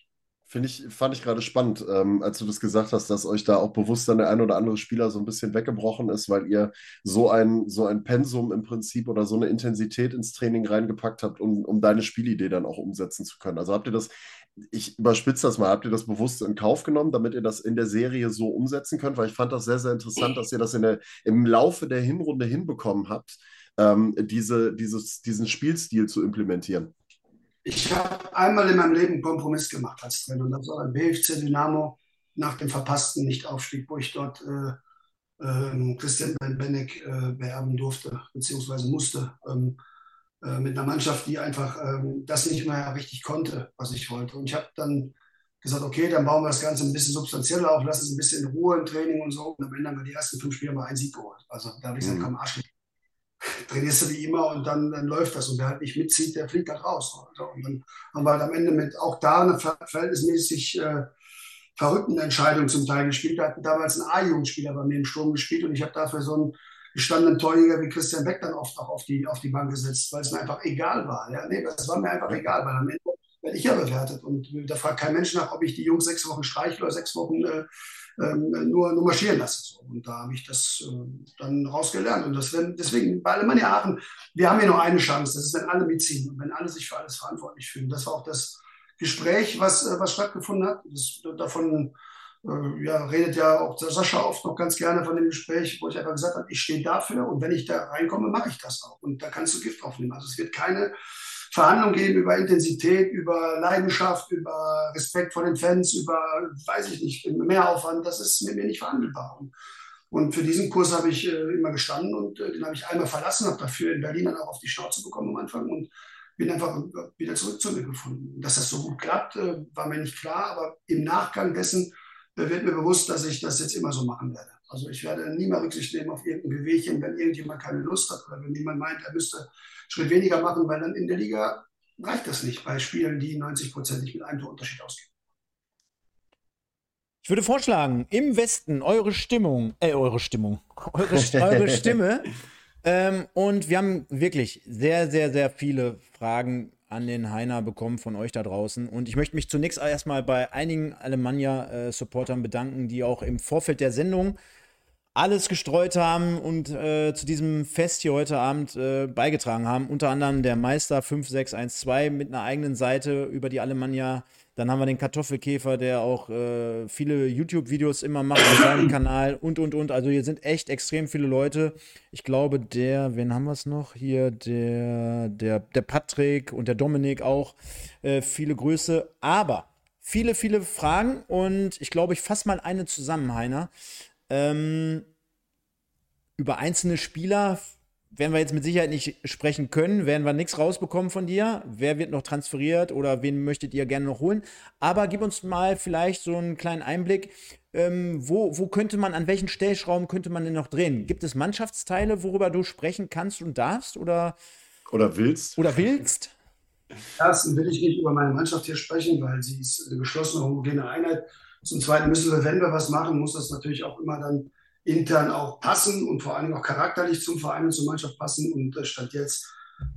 Finde ich, fand ich gerade spannend, ähm, als du das gesagt hast, dass euch da auch bewusst dann der ein oder andere Spieler so ein bisschen weggebrochen ist, weil ihr so ein, so ein Pensum im Prinzip oder so eine Intensität ins Training reingepackt habt, um, um deine Spielidee dann auch umsetzen zu können. Also habt ihr das, ich überspitze das mal, habt ihr das bewusst in Kauf genommen, damit ihr das in der Serie so umsetzen könnt? Weil ich fand das sehr, sehr interessant, dass ihr das in der, im Laufe der Hinrunde hinbekommen habt, ähm, diese, dieses, diesen Spielstil zu implementieren. Ich habe einmal in meinem Leben einen Kompromiss gemacht als Trainer und das war beim BFC Dynamo nach dem verpassten Nichtaufstieg, wo ich dort äh, äh, Christian Benbenek äh, beerben durfte, beziehungsweise musste, ähm, äh, mit einer Mannschaft, die einfach ähm, das nicht mehr richtig konnte, was ich wollte. Und ich habe dann gesagt, okay, dann bauen wir das Ganze ein bisschen substanzieller auf, lassen es ein bisschen in Ruhe im Training und so. Und am Ende haben wir die ersten fünf Spiele mal einen Sieg geholt. Also da habe ich gesagt, mhm. komm, Arsch, trainierst du wie immer und dann, dann läuft das. Und wer halt nicht mitzieht, der fliegt halt raus. Also, und dann haben wir halt am Ende mit auch da eine verhältnismäßig äh, verrückten Entscheidung zum Teil gespielt. Wir hatten damals einen A-Jugendspieler bei mir im Sturm gespielt und ich habe dafür so einen gestandenen Torjäger wie Christian Beck dann oft auch auf die, auf die Bank gesetzt, weil es mir einfach egal war. Ja, nee, das war mir einfach egal, weil am Ende werde ich ja bewertet. Und da fragt kein Mensch nach, ob ich die Jungs sechs Wochen streichle oder sechs Wochen äh, ähm, nur, nur marschieren lasse. So. Und da habe ich das äh, dann rausgelernt. Und das werden, deswegen, bei Alemannia Aachen, wir haben hier nur eine Chance, das ist, wenn alle mitziehen und wenn alle sich für alles verantwortlich fühlen. Das war auch das Gespräch, was, äh, was stattgefunden hat. Das, davon äh, ja, redet ja auch der Sascha oft noch ganz gerne von dem Gespräch, wo ich einfach gesagt habe, ich stehe dafür und wenn ich da reinkomme, mache ich das auch. Und da kannst du Gift aufnehmen. Also es wird keine Verhandlungen geben über Intensität, über Leidenschaft, über Respekt vor den Fans, über, weiß ich nicht, Mehraufwand. Das ist mit mir nicht verhandelbar. Und, für diesen Kurs habe ich äh, immer gestanden und äh, den habe ich einmal verlassen, habe dafür in Berlin dann auch auf die Schnauze bekommen am Anfang und bin einfach wieder zurück zu mir gefunden. Dass das so gut klappt, äh, war mir nicht klar, aber im Nachgang dessen äh, wird mir bewusst, dass ich das jetzt immer so machen werde. Also ich werde nie mal Rücksicht nehmen auf irgendein Bewegchen, wenn irgendjemand keine Lust hat oder wenn jemand meint, er müsste Schritt weniger machen, weil dann in der Liga reicht das nicht bei Spielen, die 90-prozentig mit einem Torunterschied ausgehen. Ich würde vorschlagen, im Westen eure Stimmung, äh, eure Stimmung, eure, eure Stimme. ähm, und wir haben wirklich sehr, sehr, sehr viele Fragen an den Heiner bekommen von euch da draußen. Und ich möchte mich zunächst erstmal bei einigen Alemannia-Supportern bedanken, die auch im Vorfeld der Sendung alles gestreut haben und äh, zu diesem Fest hier heute Abend äh, beigetragen haben. Unter anderem der Meister 5612 mit einer eigenen Seite über die Alemannia. Dann haben wir den Kartoffelkäfer, der auch äh, viele YouTube-Videos immer macht auf seinem Kanal und, und, und. Also hier sind echt extrem viele Leute. Ich glaube, der, wen haben wir es noch? Hier der, der, der Patrick und der Dominik auch. Äh, viele Grüße. Aber viele, viele Fragen und ich glaube, ich fasse mal eine zusammen, Heiner. Ähm, über einzelne Spieler werden wir jetzt mit Sicherheit nicht sprechen können, werden wir nichts rausbekommen von dir. Wer wird noch transferiert oder wen möchtet ihr gerne noch holen? Aber gib uns mal vielleicht so einen kleinen Einblick. Ähm, wo, wo könnte man, an welchen Stellschrauben könnte man denn noch drehen? Gibt es Mannschaftsteile, worüber du sprechen kannst und darfst oder, oder willst? Oder willst? Erstens will ich nicht über meine Mannschaft hier sprechen, weil sie ist eine geschlossene, homogene Einheit. Zum Zweiten müssen wir, wenn wir was machen, muss das natürlich auch immer dann intern auch passen und vor allem auch charakterlich zum Verein und zur Mannschaft passen. Und äh, statt jetzt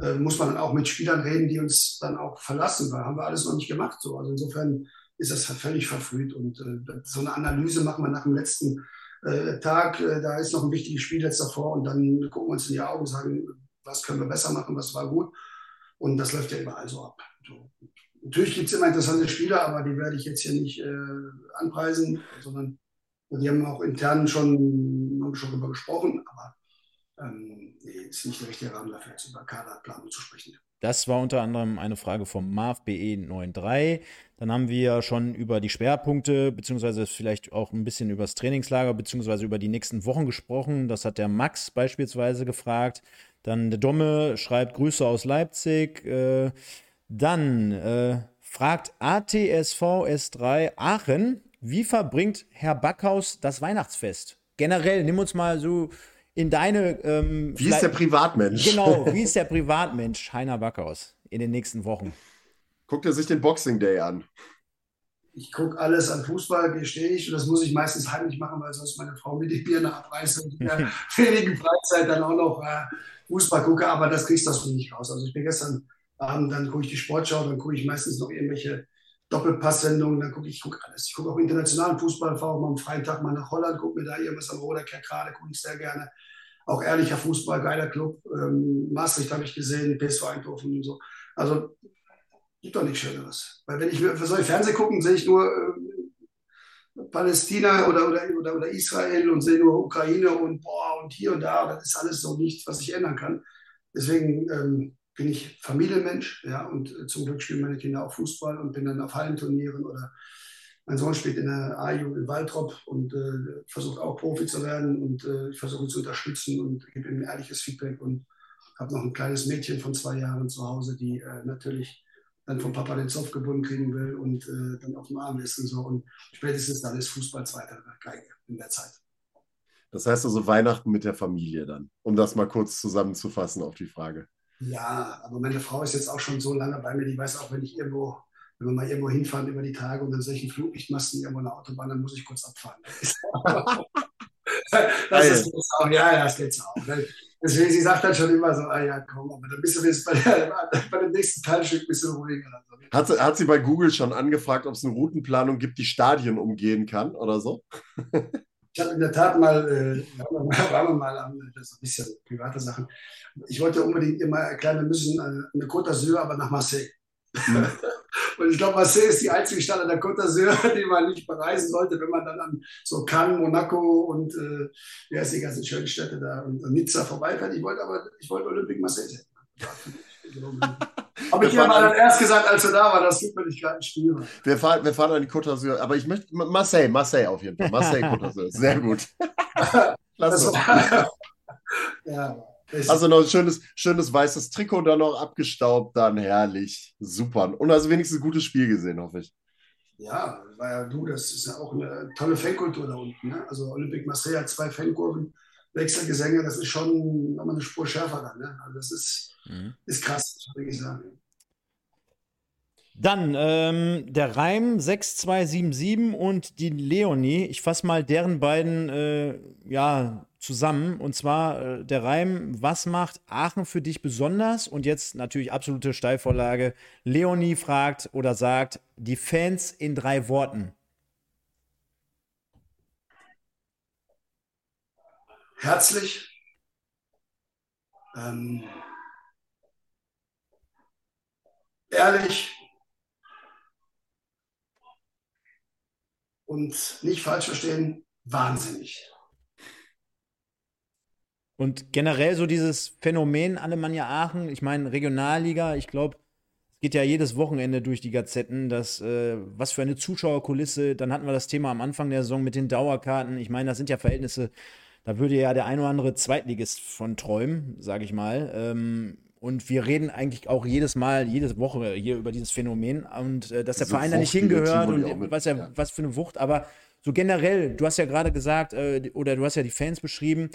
äh, muss man dann auch mit Spielern reden, die uns dann auch verlassen, weil haben wir alles noch nicht gemacht. So. Also insofern ist das völlig verfrüht. Und äh, so eine Analyse machen wir nach dem letzten äh, Tag. Äh, da ist noch ein wichtiges Spiel jetzt davor und dann gucken wir uns in die Augen und sagen, was können wir besser machen, was war gut. Und das läuft ja überall so ab. So. Natürlich gibt es immer interessante Spieler, aber die werde ich jetzt hier nicht äh, anpreisen, sondern die haben auch intern schon, schon darüber gesprochen, aber ähm, nee, ist nicht der richtige Rahmen dafür, jetzt über Kaderplanung zu sprechen. Das war unter anderem eine Frage vom Marv BE93. Dann haben wir schon über die Schwerpunkte, beziehungsweise vielleicht auch ein bisschen über das Trainingslager, beziehungsweise über die nächsten Wochen gesprochen. Das hat der Max beispielsweise gefragt. Dann der Domme schreibt Grüße aus Leipzig. Äh, dann äh, fragt ATSV S3 Aachen, wie verbringt Herr Backhaus das Weihnachtsfest? Generell, nimm uns mal so in deine. Ähm, wie ist der Privatmensch? Genau, wie ist der Privatmensch Heiner Backhaus in den nächsten Wochen? Guckt er sich den Boxing Day an? Ich gucke alles an Fußball, gestehe ich, und das muss ich meistens heimlich machen, weil sonst meine Frau mit dem Bier nachreißt und in der wenigen Freizeit dann auch noch äh, Fußball gucke, aber das kriegst du nicht raus. Also ich bin gestern Abend, dann gucke ich die Sportschau, dann gucke ich meistens noch irgendwelche Doppelpass-Sendungen, dann gucke ich guck alles. Ich gucke auch internationalen Fußball, fahre auch mal am freien Tag mal nach Holland, gucke mir da irgendwas am Roderkehr gerade, gucke ich sehr gerne. Auch ehrlicher Fußball, geiler Club. Ähm, Maastricht habe ich gesehen, PSV Eindhoven und so. Also gibt doch nichts Schöneres. Weil wenn ich für solche Fernsehen gucken, sehe ich nur äh, Palästina oder, oder, oder, oder, Israel und sehe nur Ukraine und boah und hier und da. Das ist alles so nichts, was ich ändern kann. Deswegen ähm, bin ich Familienmensch, ja, und äh, zum Glück spielen meine Kinder auch Fußball und bin dann auf Hallenturnieren oder mein Sohn spielt in der A-Jugend in Waldrop und äh, versucht auch Profi zu werden und äh, ich versuche ihn zu unterstützen und gebe ihm ehrliches Feedback und habe noch ein kleines Mädchen von zwei Jahren zu Hause, die äh, natürlich dann vom Papa den Zopf gebunden kriegen will und äh, dann auf dem Arm ist und so. Und spätestens dann ist Fußball zweiter Geige in der Zeit. Das heißt also Weihnachten mit der Familie dann, um das mal kurz zusammenzufassen auf die Frage. Ja, aber meine Frau ist jetzt auch schon so lange bei mir, die weiß auch, wenn ich irgendwo, wenn wir mal irgendwo hinfahren über die Tage und dann einen Flutlichtmasten irgendwo an der Autobahn, dann muss ich kurz abfahren. das ist jetzt auch, ja, ja, das geht auch. Deswegen, sie sagt dann schon immer so, ah ja, komm, aber dann bist du jetzt bei, der, bei dem nächsten Teilstück ein bisschen ruhiger. Hat, hat sie bei Google schon angefragt, ob es eine Routenplanung gibt, die Stadien umgehen kann oder so? Ich habe in der Tat mal, äh, waren wir mal an, das ist ein bisschen private Sachen. Ich wollte unbedingt immer erklären, wir müssen äh, eine Côte d'Azur, aber nach Marseille. Mhm. Und ich glaube, Marseille ist die einzige Stadt an der Côte d'Azur, die man nicht bereisen sollte, wenn man dann an so Cannes, Monaco und äh, wie heißt die ganzen schönen Städte da und, und Nizza vorbeifährt. Ich wollte aber, ich wollte Olympique Marseille sehen. Habe ich ja mal dann erst gesagt, als du da war, das gibt mir nicht gerade ein Spiel. Wir fahren, wir fahren an die Côte d'Azur, aber ich möchte Marseille, Marseille auf jeden Fall. Marseille, Côte d'Azur, sehr gut. Lass uns. ja. Also noch ein schönes, schönes weißes Trikot dann noch abgestaubt, dann herrlich. Super. Und also wenigstens ein gutes Spiel gesehen, hoffe ich. Ja, war ja du, das ist ja auch eine tolle Fankultur da unten. Ne? Also Olympique Marseille hat zwei Fankurven, Wechselgesänge, das ist schon nochmal eine Spur schärfer dann. Ne? Also das ist, mhm. ist krass, würde ich sagen. Dann ähm, der Reim 6277 und die Leonie. Ich fasse mal deren beiden äh, ja, zusammen. Und zwar äh, der Reim, was macht Aachen für dich besonders? Und jetzt natürlich absolute Steilvorlage. Leonie fragt oder sagt, die Fans in drei Worten. Herzlich. Ähm, ehrlich und nicht falsch verstehen, wahnsinnig. Und generell so dieses Phänomen Alemannia Aachen, ich meine Regionalliga, ich glaube, es geht ja jedes Wochenende durch die Gazetten, dass äh, was für eine Zuschauerkulisse, dann hatten wir das Thema am Anfang der Saison mit den Dauerkarten. Ich meine, das sind ja Verhältnisse, da würde ja der ein oder andere Zweitligist von träumen, sage ich mal. Ähm, und wir reden eigentlich auch jedes Mal, jede Woche hier über dieses Phänomen und äh, dass der Verein da nicht hingehört und was, ja, ja. was für eine Wucht. Aber so generell, du hast ja gerade gesagt, äh, oder du hast ja die Fans beschrieben,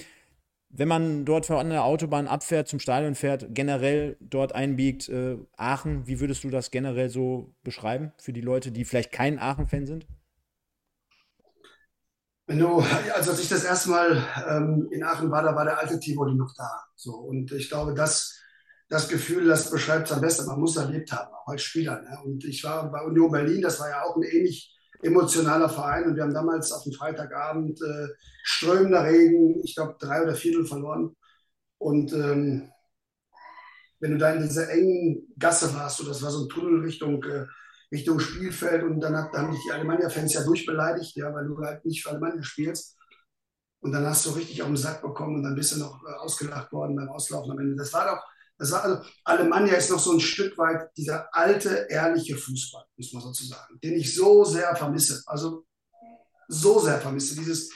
wenn man dort von der Autobahn abfährt, zum Stadion fährt, generell dort einbiegt, äh, Aachen, wie würdest du das generell so beschreiben für die Leute, die vielleicht kein Aachen-Fan sind? Wenn du, also als ich das erste Mal ähm, in Aachen war, da war der alte Tivoli noch da. So, und ich glaube, das das Gefühl, das beschreibt es am besten. Man muss erlebt haben, auch als Spieler. Ne? Und ich war bei Union Berlin, das war ja auch ein ähnlich emotionaler Verein. Und wir haben damals auf dem Freitagabend äh, strömender Regen, ich glaube, drei oder vier verloren. Und ähm, wenn du da in dieser engen Gasse warst, so, das war so ein Tunnel Richtung, äh, Richtung Spielfeld, und dann hat, haben dich die Alemannia-Fans ja durchbeleidigt, ja, weil du halt nicht für Alemannia spielst. Und dann hast du richtig auf den Sack bekommen und dann bist du noch äh, ausgelacht worden beim Auslaufen am Ende. Das war doch also, Alemannia ist noch so ein Stück weit dieser alte, ehrliche Fußball, muss man sozusagen, den ich so sehr vermisse. Also so sehr vermisse. Dieses,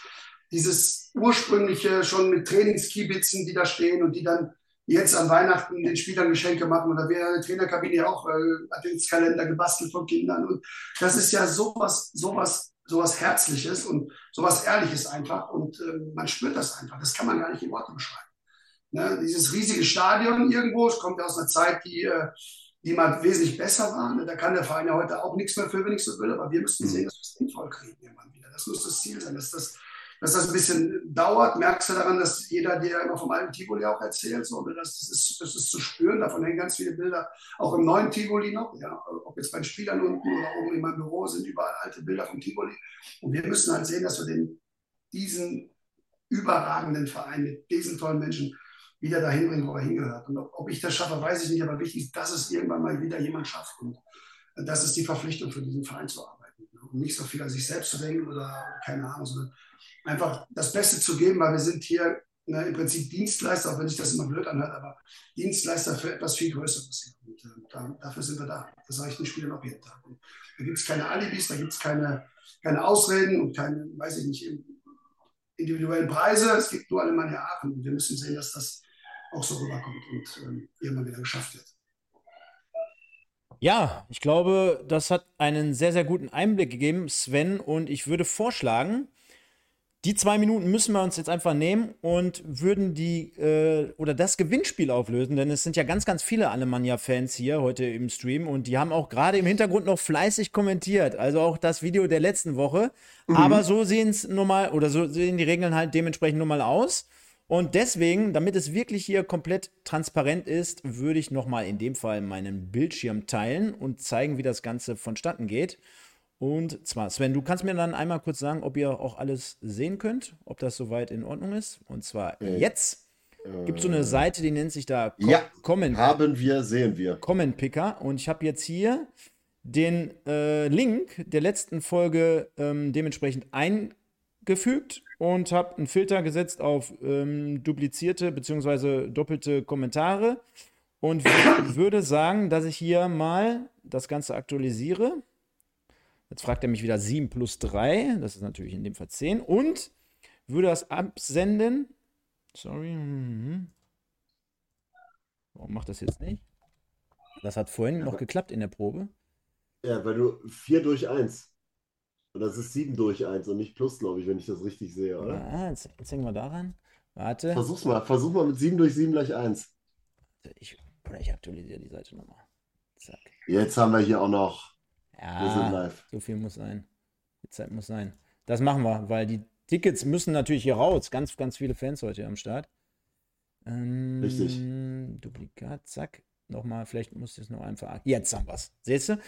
dieses ursprüngliche, schon mit Trainingskibitzen, die da stehen und die dann jetzt an Weihnachten den Spielern Geschenke machen. Und da wäre eine Trainerkabine auch äh, Adventskalender gebastelt von Kindern. Und das ist ja sowas, sowas, sowas Herzliches und sowas Ehrliches einfach. Und äh, man spürt das einfach. Das kann man gar nicht in Worte beschreiben. Ne, dieses riesige Stadion irgendwo, es kommt aus einer Zeit, die, äh, die mal wesentlich besser war. Ne? Da kann der Verein ja heute auch nichts mehr für, wenn ich so will, aber wir müssen sehen, dass wir es sinnvoll kriegen irgendwann wieder. Das muss das Ziel sein, dass das, dass das ein bisschen dauert. Merkst du daran, dass jeder dir immer vom alten Tivoli auch erzählt, so, ne? das, ist, das ist zu spüren. Davon hängen ganz viele Bilder, auch im neuen Tivoli noch. Ja, ob jetzt bei den Spielern unten oder oben in meinem Büro sind überall alte Bilder vom Tivoli. Und wir müssen halt sehen, dass wir den, diesen überragenden Verein mit diesen tollen Menschen wieder dahin bringen, wo er hingehört. Und ob, ich das schaffe, weiß ich nicht, aber wichtig ist, dass es irgendwann mal wieder jemand schafft. Und das ist die Verpflichtung für diesen Verein zu arbeiten. Und nicht so viel an sich selbst zu denken oder keine Ahnung, sondern einfach das Beste zu geben, weil wir sind hier ne, im Prinzip Dienstleister, auch wenn sich das immer blöd anhört, aber Dienstleister für etwas viel Größeres. Und äh, da, dafür sind wir da. Das sage ich den Spielern auch jeden Tag. Und da gibt es keine Alibis, da gibt es keine, keine Ausreden und keine, weiß ich nicht, individuellen Preise. Es gibt nur Alemannia Aachen. Und wir müssen sehen, dass das auch so rüberkommt und ähm, irgendwann wieder geschafft wird. Ja, ich glaube, das hat einen sehr, sehr guten Einblick gegeben, Sven. Und ich würde vorschlagen, die zwei Minuten müssen wir uns jetzt einfach nehmen und würden die äh, oder das Gewinnspiel auflösen, denn es sind ja ganz, ganz viele Alemannia-Fans hier heute im Stream und die haben auch gerade im Hintergrund noch fleißig kommentiert. Also auch das Video der letzten Woche. Mhm. Aber so sehen es normal oder so sehen die Regeln halt dementsprechend nun mal aus. Und deswegen, damit es wirklich hier komplett transparent ist, würde ich nochmal in dem Fall meinen Bildschirm teilen und zeigen, wie das Ganze vonstatten geht. Und zwar, Sven, du kannst mir dann einmal kurz sagen, ob ihr auch alles sehen könnt, ob das soweit in Ordnung ist. Und zwar äh, jetzt äh, gibt es so eine Seite, die nennt sich da Co ja, Comment. Haben wir, sehen wir. Comment Picker. Und ich habe jetzt hier den äh, Link der letzten Folge ähm, dementsprechend eingefügt und habe einen Filter gesetzt auf ähm, duplizierte bzw. doppelte Kommentare und würde sagen, dass ich hier mal das Ganze aktualisiere. Jetzt fragt er mich wieder 7 plus 3, das ist natürlich in dem Fall 10 und würde das absenden. Sorry. Mhm. Warum macht das jetzt nicht? Das hat vorhin noch geklappt in der Probe. Ja, weil du 4 durch 1. Und das ist 7 durch 1 und nicht plus, glaube ich, wenn ich das richtig sehe, oder? Ja, jetzt, jetzt hängen wir daran. Warte. Versuch's mal. Versuch mal mit 7 durch 7 gleich 1. Ich, oder ich aktualisiere die Seite nochmal. Zack. Jetzt haben wir hier auch noch. Ja, so viel muss sein. Die Zeit muss sein. Das machen wir, weil die Tickets müssen natürlich hier raus. Ganz, ganz viele Fans heute am Start. Ähm, Richtig. Duplikat, zack. Nochmal, vielleicht muss ich es noch einfach. Jetzt haben wir es. Siehst du?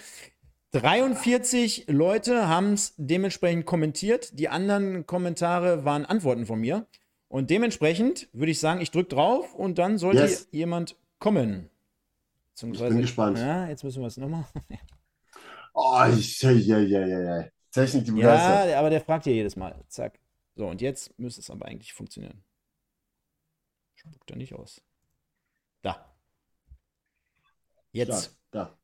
43 Leute haben es dementsprechend kommentiert. Die anderen Kommentare waren Antworten von mir. Und dementsprechend würde ich sagen, ich drücke drauf und dann sollte yes. jemand kommen. Ich bin gespannt. Ja, jetzt müssen wir es nochmal. oh, ich, ja, ja, ja, ja. Technik, die Ja, aber der fragt ja jedes Mal. Zack. So, und jetzt müsste es aber eigentlich funktionieren. Spuckt er nicht aus. Da. Jetzt. Da. da.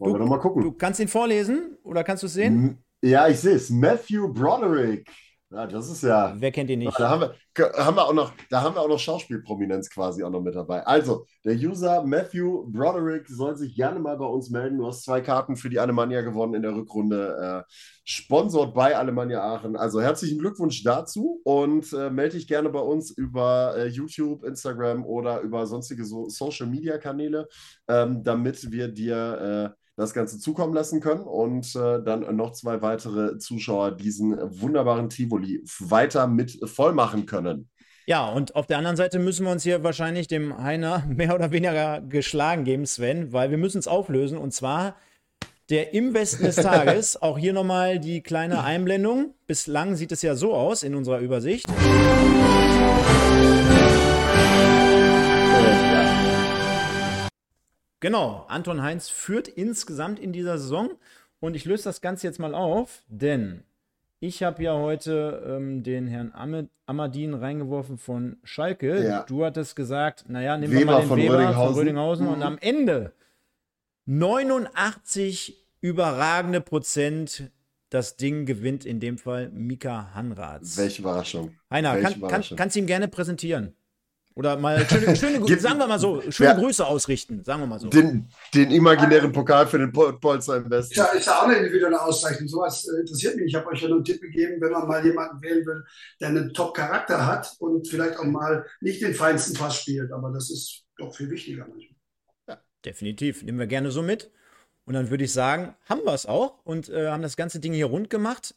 Wollen du, wir doch mal gucken. Du kannst ihn vorlesen oder kannst du es sehen? Ja, ich sehe es. Matthew Broderick. Ja, das ist ja. Wer kennt ihn nicht? Da haben wir, haben wir auch noch, da haben wir auch noch Schauspielprominenz quasi auch noch mit dabei. Also, der User Matthew Broderick soll sich gerne mal bei uns melden. Du hast zwei Karten für die Alemannia gewonnen in der Rückrunde. Äh, sponsort bei Alemannia Aachen. Also herzlichen Glückwunsch dazu und äh, melde dich gerne bei uns über äh, YouTube, Instagram oder über sonstige so Social Media Kanäle, ähm, damit wir dir äh, das Ganze zukommen lassen können und äh, dann noch zwei weitere Zuschauer diesen wunderbaren Tivoli weiter mit voll machen können. Ja, und auf der anderen Seite müssen wir uns hier wahrscheinlich dem Heiner mehr oder weniger geschlagen geben, Sven, weil wir müssen es auflösen und zwar der im Westen des Tages. Auch hier nochmal die kleine Einblendung. Bislang sieht es ja so aus in unserer Übersicht. Genau, Anton Heinz führt insgesamt in dieser Saison. Und ich löse das Ganze jetzt mal auf, denn ich habe ja heute ähm, den Herrn Amadin reingeworfen von Schalke. Ja. Du hattest gesagt, naja, nehmen wir mal den von Weber Rödinghausen. von Rödinghausen. Mhm. Und am Ende 89 überragende Prozent. Das Ding gewinnt in dem Fall Mika Hanrads. Welche Überraschung. Heiner, kann, kann, kannst du ihm gerne präsentieren. Oder mal schöne, schöne sagen wir mal so, schöne ja. Grüße ausrichten, sagen wir mal so. Den, den imaginären Pokal für den Polster im Westen. Ja, ist ja auch eine individuelle Auszeichnung. Sowas äh, interessiert mich. Ich habe euch ja nur einen Tipp gegeben, wenn man mal jemanden wählen will, der einen Top-Charakter hat und vielleicht auch mal nicht den feinsten Pass spielt. Aber das ist doch viel wichtiger manchmal. Ja, definitiv. Nehmen wir gerne so mit. Und dann würde ich sagen, haben wir es auch und äh, haben das ganze Ding hier rund gemacht.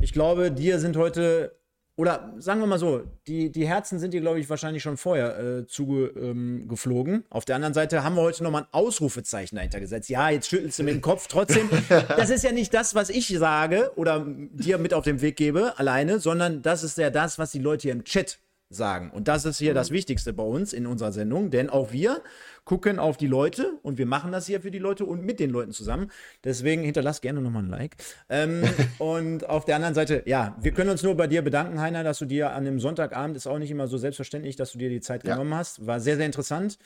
Ich glaube, dir sind heute oder sagen wir mal so, die, die Herzen sind dir, glaube ich, wahrscheinlich schon vorher äh, zugeflogen. Ähm, Auf der anderen Seite haben wir heute nochmal ein Ausrufezeichen dahinter gesetzt. Ja, jetzt schüttelst du mit dem Kopf. Trotzdem, das ist ja nicht das, was ich sage oder dir mit auf den Weg gebe, alleine, sondern das ist ja das, was die Leute hier im Chat sagen. Und das ist hier mhm. das Wichtigste bei uns in unserer Sendung, denn auch wir gucken auf die Leute und wir machen das hier für die Leute und mit den Leuten zusammen. Deswegen hinterlass gerne nochmal ein Like. Ähm, und auf der anderen Seite, ja, wir können uns nur bei dir bedanken, Heiner, dass du dir an dem Sonntagabend, ist auch nicht immer so selbstverständlich, dass du dir die Zeit ja. genommen hast. War sehr, sehr interessant.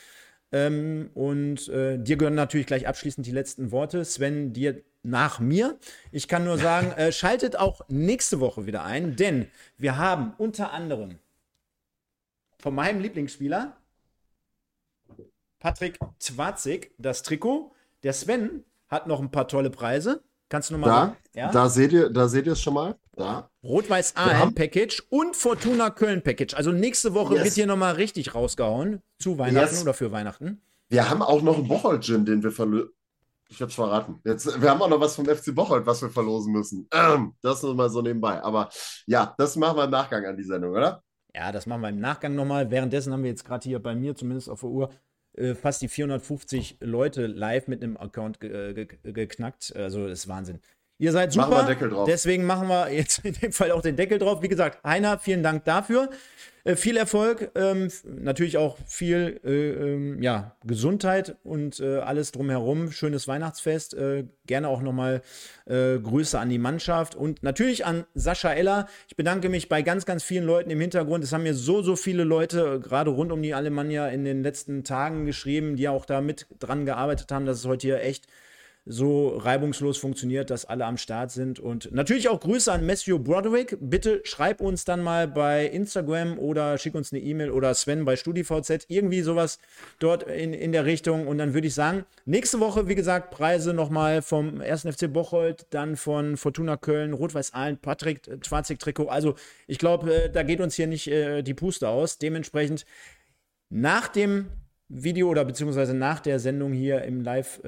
Ähm, und äh, dir gehören natürlich gleich abschließend die letzten Worte. Sven, dir nach mir. Ich kann nur sagen, äh, schaltet auch nächste Woche wieder ein, denn wir haben unter anderem von meinem Lieblingsspieler, Patrick Twazig, das Trikot. Der Sven hat noch ein paar tolle Preise. Kannst du nochmal. Da, ja? da seht ihr, da seht ihr es schon mal. Da. Rot-Weiß AM Package und Fortuna Köln Package. Also nächste Woche yes. wird hier nochmal richtig rausgehauen. Zu Weihnachten yes. oder für Weihnachten. Wir haben auch noch einen Bocholt-Gin, den wir verloren. Ich hab's verraten. Jetzt, wir haben auch noch was vom FC Bocholt, was wir verlosen müssen. Ähm, das nur mal so nebenbei. Aber ja, das machen wir im Nachgang an die Sendung, oder? Ja, das machen wir im Nachgang nochmal. Währenddessen haben wir jetzt gerade hier bei mir zumindest auf der Uhr äh, fast die 450 Leute live mit einem Account ge ge geknackt. Also das ist Wahnsinn. Ihr seid super. Machen wir Deckel drauf. Deswegen machen wir jetzt in dem Fall auch den Deckel drauf. Wie gesagt, Heiner, vielen Dank dafür. Äh, viel Erfolg, ähm, natürlich auch viel äh, ähm, ja, Gesundheit und äh, alles drumherum. Schönes Weihnachtsfest. Äh, gerne auch nochmal äh, Grüße an die Mannschaft und natürlich an Sascha Eller. Ich bedanke mich bei ganz, ganz vielen Leuten im Hintergrund. Es haben mir so, so viele Leute gerade rund um die Alemannia in den letzten Tagen geschrieben, die auch da mit dran gearbeitet haben, dass es heute hier echt so reibungslos funktioniert, dass alle am Start sind. Und natürlich auch Grüße an Matthew Broderick. Bitte schreib uns dann mal bei Instagram oder schick uns eine E-Mail oder Sven bei StudiVZ. Irgendwie sowas dort in, in der Richtung. Und dann würde ich sagen, nächste Woche, wie gesagt, Preise nochmal vom 1. FC Bocholt, dann von Fortuna Köln, Rot-Weiß Aalen, Patrick Schwarzig-Trikot. Also ich glaube, äh, da geht uns hier nicht äh, die Puste aus. Dementsprechend nach dem Video oder beziehungsweise nach der Sendung hier im Live-Chat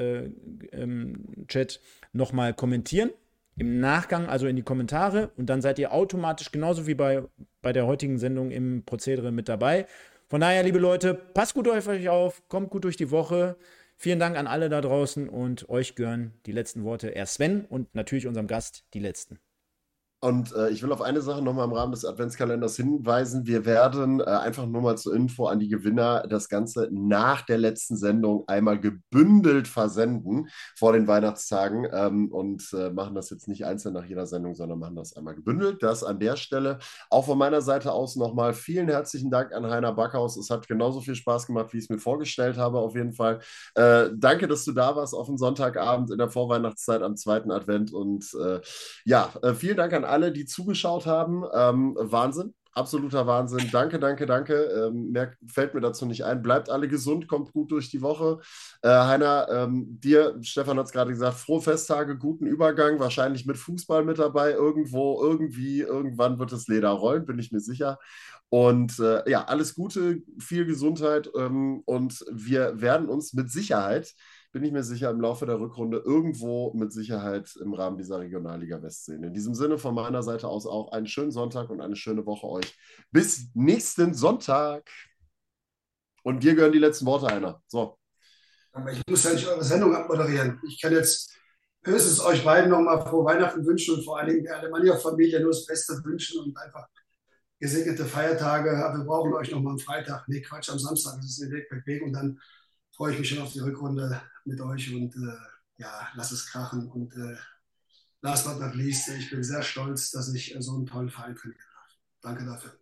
äh, nochmal kommentieren. Im Nachgang, also in die Kommentare. Und dann seid ihr automatisch genauso wie bei, bei der heutigen Sendung im Prozedere mit dabei. Von daher, liebe Leute, passt gut auf euch auf, kommt gut durch die Woche. Vielen Dank an alle da draußen und euch gehören die letzten Worte erst Sven und natürlich unserem Gast die letzten. Und äh, ich will auf eine Sache nochmal im Rahmen des Adventskalenders hinweisen. Wir werden äh, einfach nur mal zur Info an die Gewinner das Ganze nach der letzten Sendung einmal gebündelt versenden vor den Weihnachtstagen ähm, und äh, machen das jetzt nicht einzeln nach jeder Sendung, sondern machen das einmal gebündelt. Das an der Stelle. Auch von meiner Seite aus nochmal vielen herzlichen Dank an Heiner Backhaus. Es hat genauso viel Spaß gemacht, wie ich es mir vorgestellt habe, auf jeden Fall. Äh, danke, dass du da warst auf dem Sonntagabend in der Vorweihnachtszeit am zweiten Advent. Und äh, ja, äh, vielen Dank an alle die zugeschaut haben. Ähm, Wahnsinn. Absoluter Wahnsinn. Danke, danke, danke. Ähm, mehr fällt mir dazu nicht ein. Bleibt alle gesund, kommt gut durch die Woche. Äh, Heiner, ähm, dir, Stefan hat es gerade gesagt, frohe Festtage, guten Übergang, wahrscheinlich mit Fußball mit dabei. Irgendwo, irgendwie, irgendwann wird das Leder rollen, bin ich mir sicher. Und äh, ja, alles Gute, viel Gesundheit ähm, und wir werden uns mit Sicherheit bin ich mir sicher, im Laufe der Rückrunde irgendwo mit Sicherheit im Rahmen dieser Regionalliga West sehen. In diesem Sinne von meiner Seite aus auch einen schönen Sonntag und eine schöne Woche euch. Bis nächsten Sonntag. Und dir gehören die letzten Worte einer. So. Ich muss ja nicht eure Sendung abmoderieren. Ich kann jetzt höchstens euch beiden nochmal frohe Weihnachten wünschen und vor allen Dingen der Alemannia-Familie nur das Beste wünschen und einfach gesegnete Feiertage. Wir brauchen euch nochmal am Freitag. Nee, Quatsch, am Samstag. Das ist der Weg, Weg. Und dann freue ich mich schon auf die Rückrunde mit euch und äh, ja, lass es krachen. Und äh, last but not least, ich bin sehr stolz, dass ich so einen tollen Verein trainieren darf. Danke dafür.